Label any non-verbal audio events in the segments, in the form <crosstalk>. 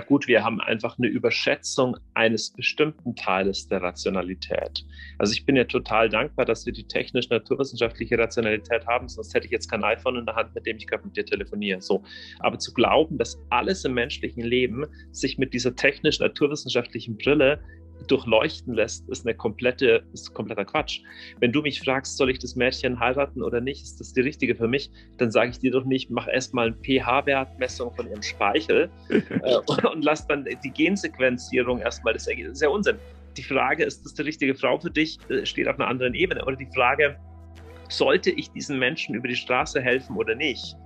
gut, wir haben einfach eine Überschätzung eines bestimmten Teiles der Rationalität. Also ich bin ja total dankbar, dass wir die technisch-naturwissenschaftliche Rationalität haben, sonst hätte ich jetzt kein iPhone in der Hand, mit dem ich gerade mit dir telefoniere. So. Aber zu glauben, dass alles im menschlichen Leben sich mit dieser technisch-naturwissenschaftlichen Brille durchleuchten lässt, ist eine komplette, ist kompletter Quatsch. Wenn du mich fragst, soll ich das Mädchen heiraten oder nicht, ist das die richtige für mich, dann sage ich dir doch nicht, mach erstmal eine pH-Wertmessung von ihrem Speichel <laughs> äh, und, und, lass dann die Gensequenzierung erstmal das Ergebnis. Das ist ja Unsinn. Die Frage, ist das die richtige Frau für dich, äh, steht auf einer anderen Ebene. Oder die Frage, sollte ich diesen Menschen über die Straße helfen oder nicht?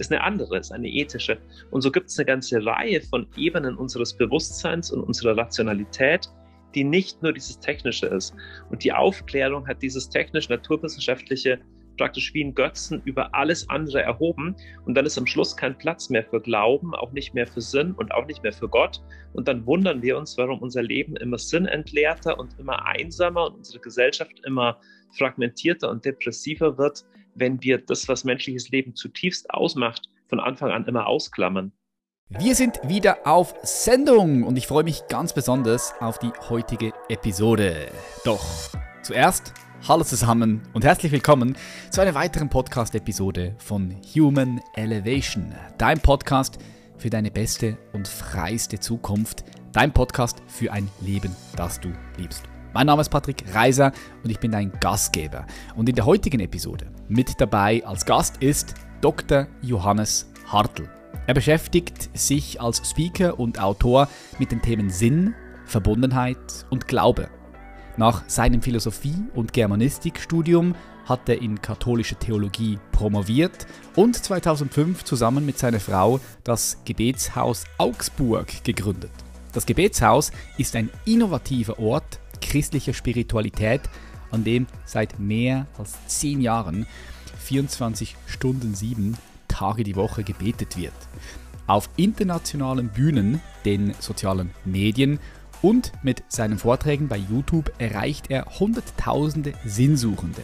ist eine andere, ist eine ethische. Und so gibt es eine ganze Reihe von Ebenen unseres Bewusstseins und unserer Rationalität, die nicht nur dieses Technische ist. Und die Aufklärung hat dieses technisch-naturwissenschaftliche praktisch wie ein Götzen über alles andere erhoben. Und dann ist am Schluss kein Platz mehr für Glauben, auch nicht mehr für Sinn und auch nicht mehr für Gott. Und dann wundern wir uns, warum unser Leben immer sinnentleerter und immer einsamer und unsere Gesellschaft immer fragmentierter und depressiver wird, wenn wir das, was menschliches Leben zutiefst ausmacht, von Anfang an immer ausklammern. Wir sind wieder auf Sendung und ich freue mich ganz besonders auf die heutige Episode. Doch zuerst hallo zusammen und herzlich willkommen zu einer weiteren Podcast-Episode von Human Elevation, dein Podcast für deine beste und freiste Zukunft, dein Podcast für ein Leben, das du liebst. Mein Name ist Patrick Reiser und ich bin dein Gastgeber. Und in der heutigen Episode mit dabei als Gast ist Dr. Johannes Hartl. Er beschäftigt sich als Speaker und Autor mit den Themen Sinn, Verbundenheit und Glaube. Nach seinem Philosophie- und Germanistikstudium hat er in katholische Theologie promoviert und 2005 zusammen mit seiner Frau das Gebetshaus Augsburg gegründet. Das Gebetshaus ist ein innovativer Ort christlicher Spiritualität, an dem seit mehr als zehn Jahren 24 Stunden 7 Tage die Woche gebetet wird. Auf internationalen Bühnen, den sozialen Medien und mit seinen Vorträgen bei YouTube erreicht er Hunderttausende Sinnsuchende.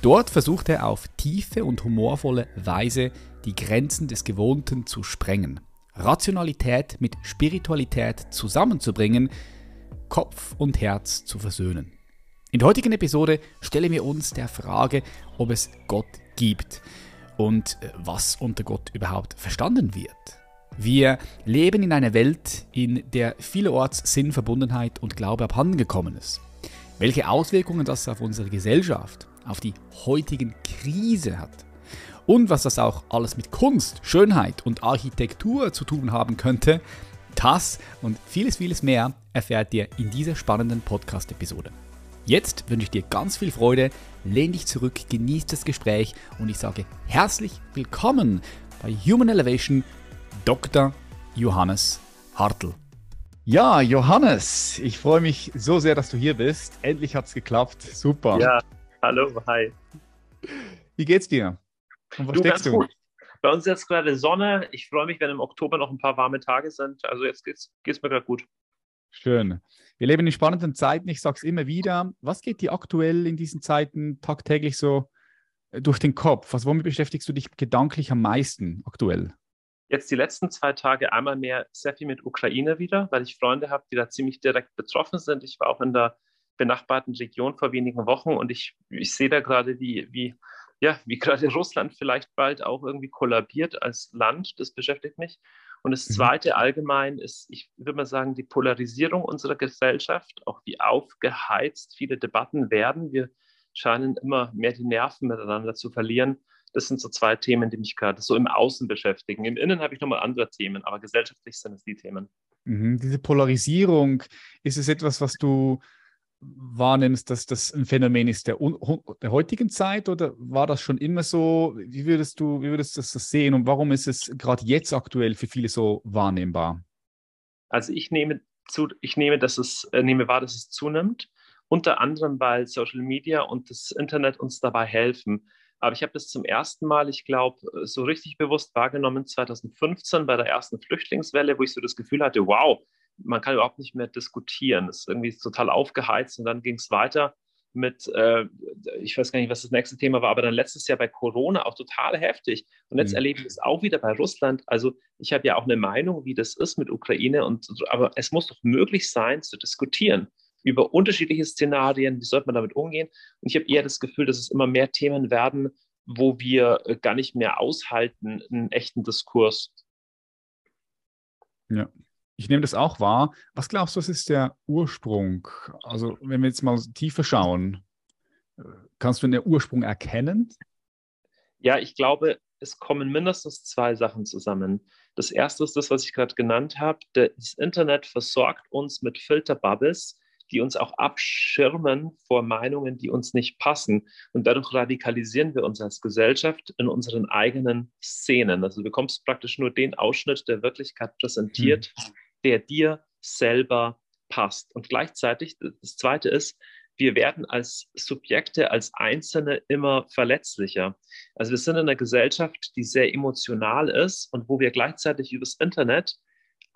Dort versucht er auf tiefe und humorvolle Weise die Grenzen des Gewohnten zu sprengen, Rationalität mit Spiritualität zusammenzubringen, Kopf und Herz zu versöhnen. In der heutigen Episode stellen wir uns der Frage, ob es Gott gibt und äh, was unter Gott überhaupt verstanden wird. Wir leben in einer Welt, in der vielerorts Sinn, Verbundenheit und Glaube abhandengekommen ist. Welche Auswirkungen das auf unsere Gesellschaft, auf die heutigen Krise hat und was das auch alles mit Kunst, Schönheit und Architektur zu tun haben könnte, das und vieles, vieles mehr erfährt ihr in dieser spannenden Podcast-Episode. Jetzt wünsche ich dir ganz viel Freude, lehn dich zurück, genieß das Gespräch und ich sage herzlich willkommen bei Human Elevation Dr. Johannes Hartl. Ja, Johannes, ich freue mich so sehr, dass du hier bist. Endlich hat es geklappt. Super. Ja, hallo, hi. Wie geht's dir? Und was du, steckst du? Gut. Bei uns ist jetzt gerade Sonne. Ich freue mich, wenn im Oktober noch ein paar warme Tage sind. Also jetzt geht es mir gerade gut. Schön. Wir leben in spannenden Zeiten. Ich sage es immer wieder. Was geht dir aktuell in diesen Zeiten tagtäglich so äh, durch den Kopf? Also womit beschäftigst du dich gedanklich am meisten aktuell? Jetzt die letzten zwei Tage einmal mehr sehr viel mit Ukraine wieder, weil ich Freunde habe, die da ziemlich direkt betroffen sind. Ich war auch in der benachbarten Region vor wenigen Wochen und ich, ich sehe da gerade, wie, wie, ja, wie <laughs> gerade Russland vielleicht bald auch irgendwie kollabiert als Land. Das beschäftigt mich. Und das mhm. Zweite allgemein ist, ich würde mal sagen, die Polarisierung unserer Gesellschaft, auch wie aufgeheizt viele Debatten werden. Wir scheinen immer mehr die Nerven miteinander zu verlieren. Das sind so zwei Themen, die mich gerade so im Außen beschäftigen. Im Innen habe ich nochmal andere Themen, aber gesellschaftlich sind es die Themen. Mhm. Diese Polarisierung, ist es etwas, was du wahrnimmst, dass das ein Phänomen ist der, der, heutigen Zeit oder war das schon immer so? Wie würdest du, wie würdest das sehen und warum ist es gerade jetzt aktuell für viele so wahrnehmbar? Also ich nehme zu, ich nehme, dass es, äh, nehme wahr, dass es zunimmt, unter anderem, weil Social Media und das Internet uns dabei helfen. Aber ich habe das zum ersten Mal, ich glaube, so richtig bewusst wahrgenommen 2015 bei der ersten Flüchtlingswelle, wo ich so das Gefühl hatte, wow, man kann überhaupt nicht mehr diskutieren. Es ist irgendwie total aufgeheizt und dann ging es weiter mit, äh, ich weiß gar nicht, was das nächste Thema war, aber dann letztes Jahr bei Corona auch total heftig. Und jetzt mhm. erleben wir es auch wieder bei Russland. Also ich habe ja auch eine Meinung, wie das ist mit Ukraine, und, aber es muss doch möglich sein, zu diskutieren über unterschiedliche Szenarien, wie sollte man damit umgehen. Und ich habe eher das Gefühl, dass es immer mehr Themen werden, wo wir äh, gar nicht mehr aushalten, einen echten Diskurs. Ja, ich nehme das auch wahr. Was glaubst du, was ist der Ursprung? Also, wenn wir jetzt mal tiefer schauen, äh, kannst du den Ursprung erkennen? Ja, ich glaube, es kommen mindestens zwei Sachen zusammen. Das erste ist das, was ich gerade genannt habe. Das Internet versorgt uns mit Filterbubbles, die uns auch abschirmen vor Meinungen, die uns nicht passen. Und dadurch radikalisieren wir uns als Gesellschaft in unseren eigenen Szenen. Also du bekommst praktisch nur den Ausschnitt der Wirklichkeit präsentiert, mhm. Der dir selber passt. Und gleichzeitig, das Zweite ist, wir werden als Subjekte, als Einzelne immer verletzlicher. Also wir sind in einer Gesellschaft, die sehr emotional ist und wo wir gleichzeitig übers Internet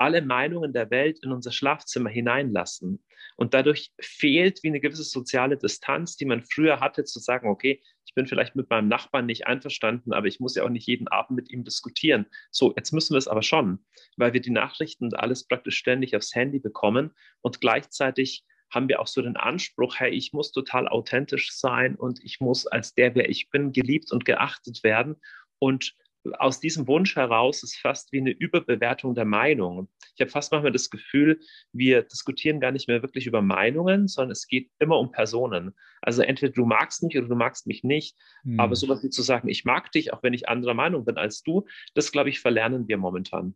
alle Meinungen der Welt in unser Schlafzimmer hineinlassen. Und dadurch fehlt wie eine gewisse soziale Distanz, die man früher hatte, zu sagen, okay, ich bin vielleicht mit meinem Nachbarn nicht einverstanden, aber ich muss ja auch nicht jeden Abend mit ihm diskutieren. So, jetzt müssen wir es aber schon, weil wir die Nachrichten und alles praktisch ständig aufs Handy bekommen und gleichzeitig haben wir auch so den Anspruch, hey, ich muss total authentisch sein und ich muss als der, wer ich bin, geliebt und geachtet werden. Und aus diesem Wunsch heraus ist fast wie eine Überbewertung der Meinung. Ich habe fast manchmal das Gefühl, wir diskutieren gar nicht mehr wirklich über Meinungen, sondern es geht immer um Personen. Also entweder du magst mich oder du magst mich nicht, mhm. aber sowas wie zu sagen, ich mag dich, auch wenn ich anderer Meinung bin als du, das glaube ich, verlernen wir momentan.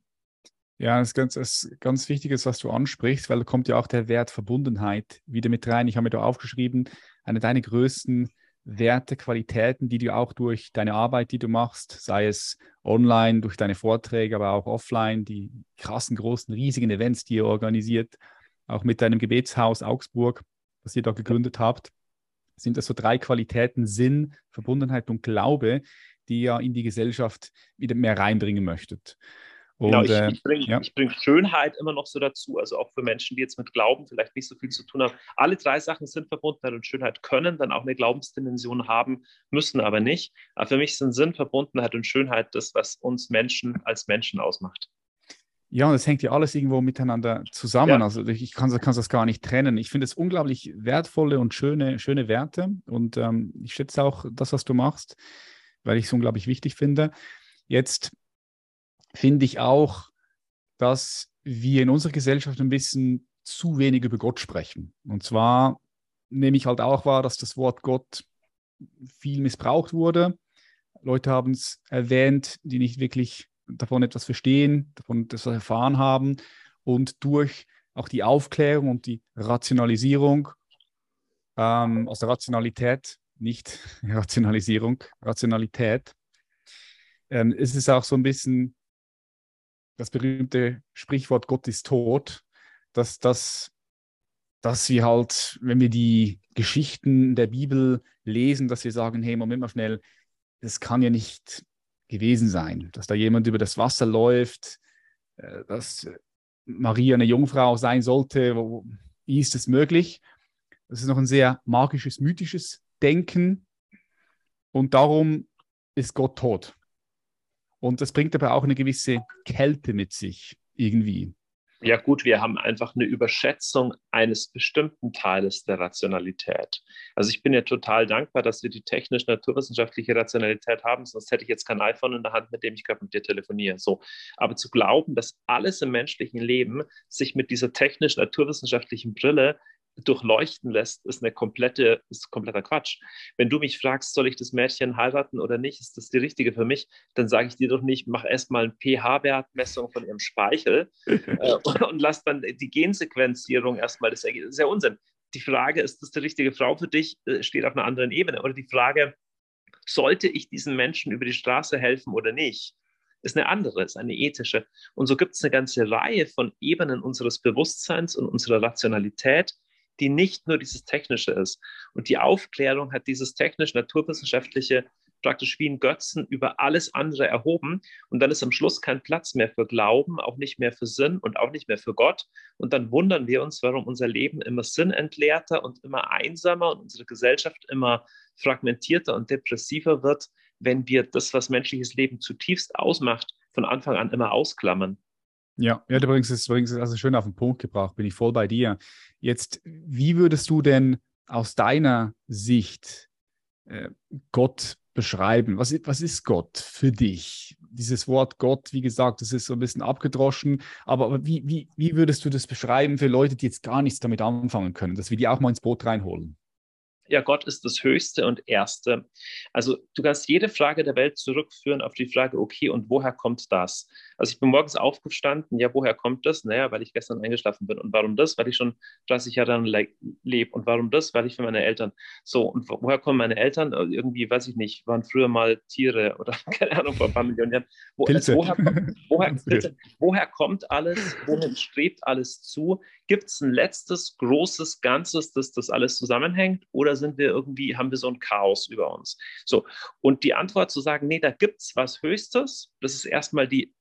Ja, das ist ganz, das ist ganz Wichtiges, was du ansprichst, weil da kommt ja auch der Wert Verbundenheit wieder mit rein. Ich habe mir da aufgeschrieben, eine deiner größten Werte, Qualitäten, die du auch durch deine Arbeit, die du machst, sei es online, durch deine Vorträge, aber auch offline, die krassen, großen, riesigen Events, die ihr organisiert, auch mit deinem Gebetshaus Augsburg, was ihr da gegründet habt, sind das so drei Qualitäten Sinn, Verbundenheit und Glaube, die ihr in die Gesellschaft wieder mehr reinbringen möchtet. Genau, und, genau, ich, ich bringe ja. bring Schönheit immer noch so dazu, also auch für Menschen, die jetzt mit Glauben vielleicht nicht so viel zu tun haben. Alle drei Sachen sind Verbundenheit und Schönheit, können dann auch eine Glaubensdimension haben, müssen aber nicht. Aber für mich sind Sinn, Verbundenheit und Schönheit das, was uns Menschen als Menschen ausmacht. Ja, und das hängt ja alles irgendwo miteinander zusammen. Ja. Also ich kann, kann das gar nicht trennen. Ich finde es unglaublich wertvolle und schöne, schöne Werte. Und ähm, ich schätze auch das, was du machst, weil ich es unglaublich wichtig finde. Jetzt finde ich auch, dass wir in unserer Gesellschaft ein bisschen zu wenig über Gott sprechen. Und zwar nehme ich halt auch wahr, dass das Wort Gott viel missbraucht wurde. Leute haben es erwähnt, die nicht wirklich davon etwas verstehen, davon etwas erfahren haben. Und durch auch die Aufklärung und die Rationalisierung ähm, aus der Rationalität, nicht <laughs> Rationalisierung, Rationalität, ähm, ist es auch so ein bisschen das berühmte Sprichwort Gott ist tot, dass, dass, dass wir halt, wenn wir die Geschichten der Bibel lesen, dass wir sagen, hey, Moment mal schnell, das kann ja nicht gewesen sein, dass da jemand über das Wasser läuft, äh, dass Maria eine Jungfrau sein sollte, wie ist das möglich? Das ist noch ein sehr magisches, mythisches Denken und darum ist Gott tot. Und das bringt aber auch eine gewisse Kälte mit sich irgendwie. Ja gut, wir haben einfach eine Überschätzung eines bestimmten Teiles der Rationalität. Also ich bin ja total dankbar, dass wir die technisch-naturwissenschaftliche Rationalität haben, sonst hätte ich jetzt kein iPhone in der Hand, mit dem ich gerade mit dir telefoniere. So. Aber zu glauben, dass alles im menschlichen Leben sich mit dieser technisch-naturwissenschaftlichen Brille durchleuchten lässt, ist eine komplette, ist kompletter Quatsch. Wenn du mich fragst, soll ich das Mädchen heiraten oder nicht, ist das die richtige für mich, dann sage ich dir doch nicht, mach erstmal eine pH-Wertmessung von ihrem Speichel <laughs> äh, und, und, lass dann die Gensequenzierung erstmal das Ergebnis. Das ist ja Unsinn. Die Frage, ist das die richtige Frau für dich, äh, steht auf einer anderen Ebene. Oder die Frage, sollte ich diesen Menschen über die Straße helfen oder nicht? ist eine andere, ist eine ethische. Und so gibt es eine ganze Reihe von Ebenen unseres Bewusstseins und unserer Rationalität, die nicht nur dieses Technische ist. Und die Aufklärung hat dieses technisch-naturwissenschaftliche praktisch wie ein Götzen über alles andere erhoben. Und dann ist am Schluss kein Platz mehr für Glauben, auch nicht mehr für Sinn und auch nicht mehr für Gott. Und dann wundern wir uns, warum unser Leben immer sinnentleerter und immer einsamer und unsere Gesellschaft immer fragmentierter und depressiver wird, wenn wir das, was menschliches Leben zutiefst ausmacht, von Anfang an immer ausklammern. Ja, ja, du bringst es, bringst es also schön auf den Punkt gebracht, bin ich voll bei dir. Jetzt, wie würdest du denn aus deiner Sicht äh, Gott beschreiben? Was, was ist Gott für dich? Dieses Wort Gott, wie gesagt, das ist so ein bisschen abgedroschen, aber, aber wie, wie, wie würdest du das beschreiben für Leute, die jetzt gar nichts damit anfangen können, dass wir die auch mal ins Boot reinholen? ja, Gott ist das Höchste und Erste. Also du kannst jede Frage der Welt zurückführen auf die Frage, okay, und woher kommt das? Also ich bin morgens aufgestanden, ja, woher kommt das? Naja, weil ich gestern eingeschlafen bin. Und warum das? Weil ich schon 30 Jahre le lebe. Und warum das? Weil ich für meine Eltern. So, und woher kommen meine Eltern? Äh, irgendwie, weiß ich nicht, waren früher mal Tiere <laughs> oder keine Ahnung, vor ein paar Millionen Jahren. Wo, also, woher, woher, <laughs> woher kommt alles? Wohin strebt alles zu? Gibt es ein letztes großes Ganzes, das das alles zusammenhängt? Oder sind wir irgendwie, haben wir so ein Chaos über uns? So, und die Antwort zu sagen, nee, da gibt es was Höchstes, das ist erstmal die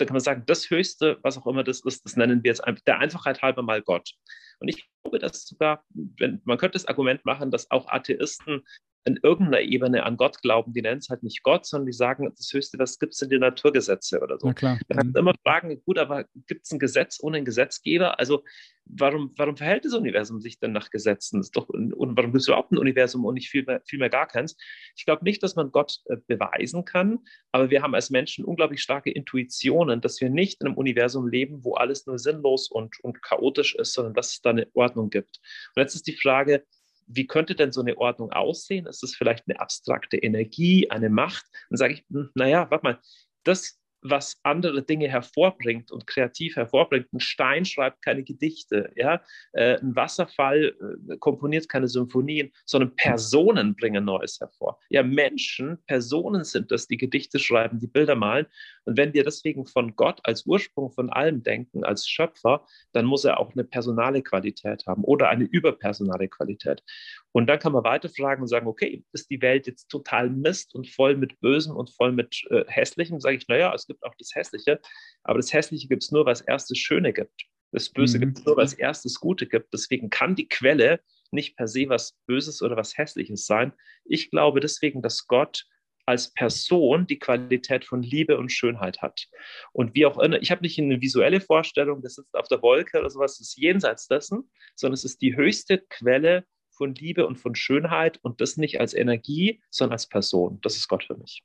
da kann man sagen, das Höchste, was auch immer das ist, das nennen wir jetzt der Einfachheit halber mal Gott. Und ich glaube, dass sogar, wenn, man könnte das Argument machen, dass auch Atheisten in irgendeiner Ebene an Gott glauben, die nennen es halt nicht Gott, sondern die sagen, das Höchste, was gibt es in den Naturgesetze oder so. Man kann mhm. immer fragen, gut, aber gibt es ein Gesetz ohne einen Gesetzgeber? Also warum, warum verhält das Universum sich denn nach Gesetzen? Das doch, und warum gibt es überhaupt ein Universum und nicht viel mehr, viel mehr gar keins? Ich glaube nicht, dass man Gott äh, beweisen kann, aber wir haben als Menschen unglaublich starke Intuitionen, dass wir nicht in einem Universum leben, wo alles nur sinnlos und, und chaotisch ist, sondern dass da eine Ordnung gibt. Und jetzt ist die Frage, wie könnte denn so eine Ordnung aussehen? Ist es vielleicht eine abstrakte Energie, eine Macht? Dann sage ich, hm, naja, warte mal, das was andere Dinge hervorbringt und kreativ hervorbringt. Ein Stein schreibt keine Gedichte, ja? Äh, ein Wasserfall äh, komponiert keine Symphonien, sondern Personen bringen Neues hervor. Ja, Menschen, Personen sind das, die Gedichte schreiben, die Bilder malen. Und wenn wir deswegen von Gott als Ursprung von allem denken, als Schöpfer, dann muss er auch eine personale Qualität haben oder eine überpersonale Qualität. Und dann kann man weiterfragen und sagen, okay, ist die Welt jetzt total Mist und voll mit Bösen und voll mit äh, Hässlichem? Sage ich, naja, es gibt auch das Hässliche, aber das Hässliche gibt es nur, weil es erst das Schöne gibt. Das Böse mhm. gibt es nur, weil es erst das Gute gibt. Deswegen kann die Quelle nicht per se was Böses oder was Hässliches sein. Ich glaube deswegen, dass Gott als Person die Qualität von Liebe und Schönheit hat. Und wie auch immer, ich habe nicht eine visuelle Vorstellung, das sitzt auf der Wolke oder sowas, das ist jenseits dessen, sondern es ist die höchste Quelle von Liebe und von Schönheit und das nicht als Energie, sondern als Person. Das ist Gott für mich.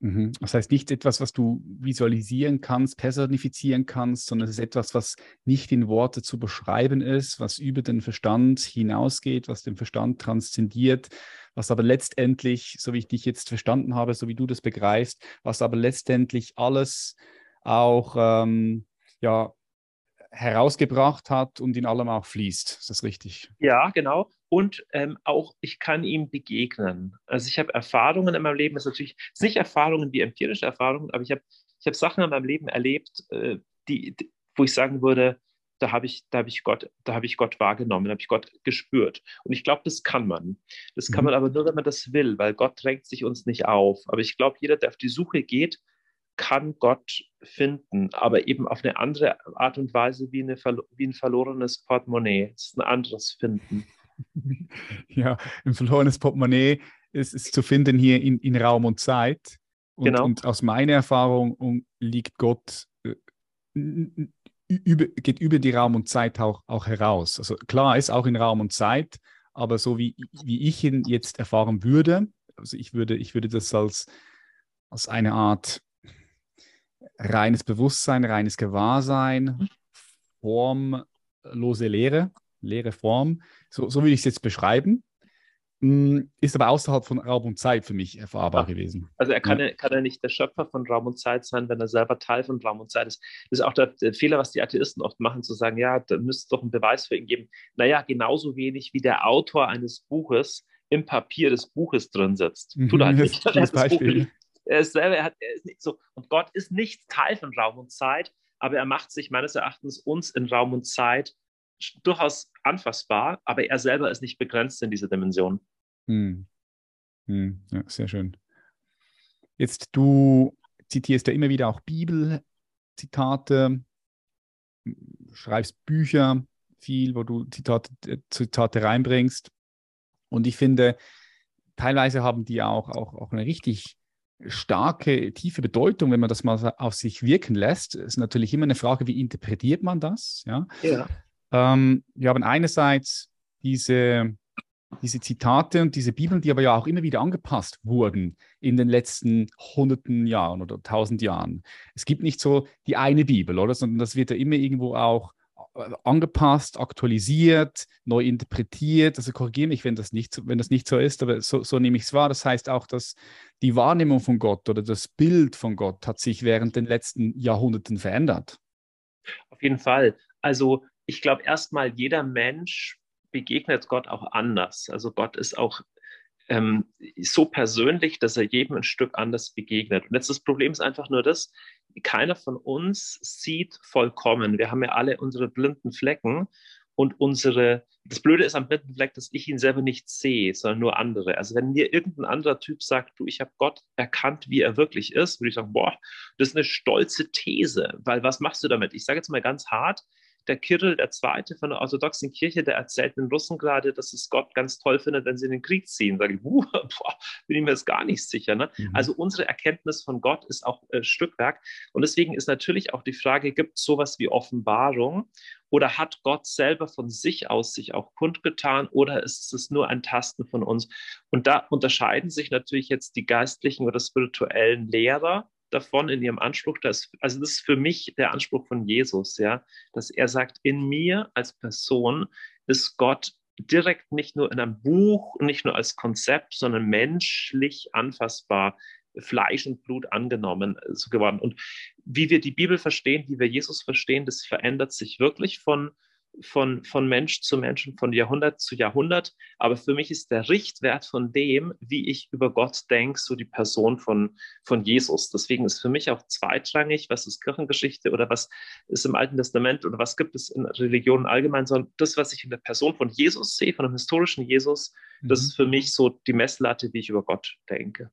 Mhm. Das heißt nicht etwas, was du visualisieren kannst, personifizieren kannst, sondern es ist etwas, was nicht in Worte zu beschreiben ist, was über den Verstand hinausgeht, was den Verstand transzendiert, was aber letztendlich, so wie ich dich jetzt verstanden habe, so wie du das begreifst, was aber letztendlich alles auch ähm, ja, herausgebracht hat und in allem auch fließt. Ist das richtig? Ja, genau. Und ähm, auch ich kann ihm begegnen. Also ich habe Erfahrungen in meinem Leben, das ist natürlich nicht Erfahrungen wie empirische Erfahrungen, aber ich habe ich hab Sachen in meinem Leben erlebt, äh, die, die, wo ich sagen würde, da habe ich, da ich Gott, da habe ich Gott wahrgenommen, da habe ich Gott gespürt. Und ich glaube, das kann man. Das kann mhm. man aber nur, wenn man das will, weil Gott drängt sich uns nicht auf. Aber ich glaube, jeder, der auf die Suche geht, kann Gott finden, aber eben auf eine andere Art und Weise wie, eine, wie ein verlorenes Portemonnaie. Es ist ein anderes Finden. <laughs> Ja, ein verlorenes Portemonnaie ist, ist zu finden hier in, in Raum und Zeit. Und, genau. und aus meiner Erfahrung liegt Gott äh, über, geht über die Raum und Zeit auch, auch heraus. Also klar ist auch in Raum und Zeit, aber so wie, wie ich ihn jetzt erfahren würde, also ich würde, ich würde das als, als eine Art reines Bewusstsein, reines Gewahrsein, mhm. formlose Lehre, leere Form. So, so würde ich es jetzt beschreiben. Mm, ist aber außerhalb von Raum und Zeit für mich erfahrbar ja. gewesen. Also er kann ja. kann er nicht der Schöpfer von Raum und Zeit sein, wenn er selber Teil von Raum und Zeit ist. Das ist auch der, Fehler, was die Atheisten oft machen, zu sagen, ja, da müsste es doch einen Beweis für ihn geben. Naja, genauso wenig wie der Autor eines Buches im Papier des Buches drin sitzt. Tut er <laughs> mhm, nicht. Das, das Beispiel. Er ist selber, er, hat, er ist nicht so. Und Gott ist nicht Teil von Raum und Zeit, aber er macht sich meines Erachtens uns in Raum und Zeit durchaus anfassbar, aber er selber ist nicht begrenzt in dieser Dimension. Hm. Hm. Ja, sehr schön. Jetzt du zitierst ja immer wieder auch Bibelzitate, schreibst Bücher viel, wo du Zitate, Zitate reinbringst. Und ich finde, teilweise haben die auch, auch, auch eine richtig starke, tiefe Bedeutung, wenn man das mal auf sich wirken lässt. Es ist natürlich immer eine Frage, wie interpretiert man das? Ja. ja. Ähm, wir haben einerseits diese, diese Zitate und diese Bibeln, die aber ja auch immer wieder angepasst wurden in den letzten hunderten Jahren oder tausend Jahren. Es gibt nicht so die eine Bibel, oder? Sondern das wird ja immer irgendwo auch angepasst, aktualisiert, neu interpretiert. Also korrigiere mich, wenn das nicht, wenn das nicht so ist, aber so, so nehme ich es wahr. Das heißt auch, dass die Wahrnehmung von Gott oder das Bild von Gott hat sich während den letzten Jahrhunderten verändert. Auf jeden Fall. Also ich glaube erstmal, jeder Mensch begegnet Gott auch anders. Also Gott ist auch ähm, so persönlich, dass er jedem ein Stück anders begegnet. Und jetzt das Problem ist einfach nur das, keiner von uns sieht vollkommen. Wir haben ja alle unsere blinden Flecken und unsere, das Blöde ist am blinden Fleck, dass ich ihn selber nicht sehe, sondern nur andere. Also wenn mir irgendein anderer Typ sagt, du, ich habe Gott erkannt, wie er wirklich ist, würde ich sagen, boah, das ist eine stolze These, weil was machst du damit? Ich sage jetzt mal ganz hart, der Kirill der Zweite von der orthodoxen Kirche, der erzählt den Russen gerade, dass es Gott ganz toll findet, wenn sie in den Krieg ziehen. Da sage ich, uh, <laughs> boah, bin ich mir jetzt gar nicht sicher. Ne? Mhm. Also unsere Erkenntnis von Gott ist auch äh, Stückwerk. Und deswegen ist natürlich auch die Frage, gibt es sowas wie Offenbarung? Oder hat Gott selber von sich aus sich auch kundgetan oder ist es nur ein Tasten von uns? Und da unterscheiden sich natürlich jetzt die geistlichen oder spirituellen Lehrer davon in ihrem Anspruch, dass, also das ist für mich der Anspruch von Jesus, ja, dass er sagt, in mir als Person ist Gott direkt nicht nur in einem Buch, nicht nur als Konzept, sondern menschlich anfassbar, Fleisch und Blut angenommen äh, so geworden. Und wie wir die Bibel verstehen, wie wir Jesus verstehen, das verändert sich wirklich von von, von Mensch zu Mensch und von Jahrhundert zu Jahrhundert. Aber für mich ist der Richtwert von dem, wie ich über Gott denke, so die Person von, von Jesus. Deswegen ist für mich auch zweitrangig, was ist Kirchengeschichte oder was ist im Alten Testament oder was gibt es in Religionen allgemein, sondern das, was ich in der Person von Jesus sehe, von einem historischen Jesus, mhm. das ist für mich so die Messlatte, wie ich über Gott denke.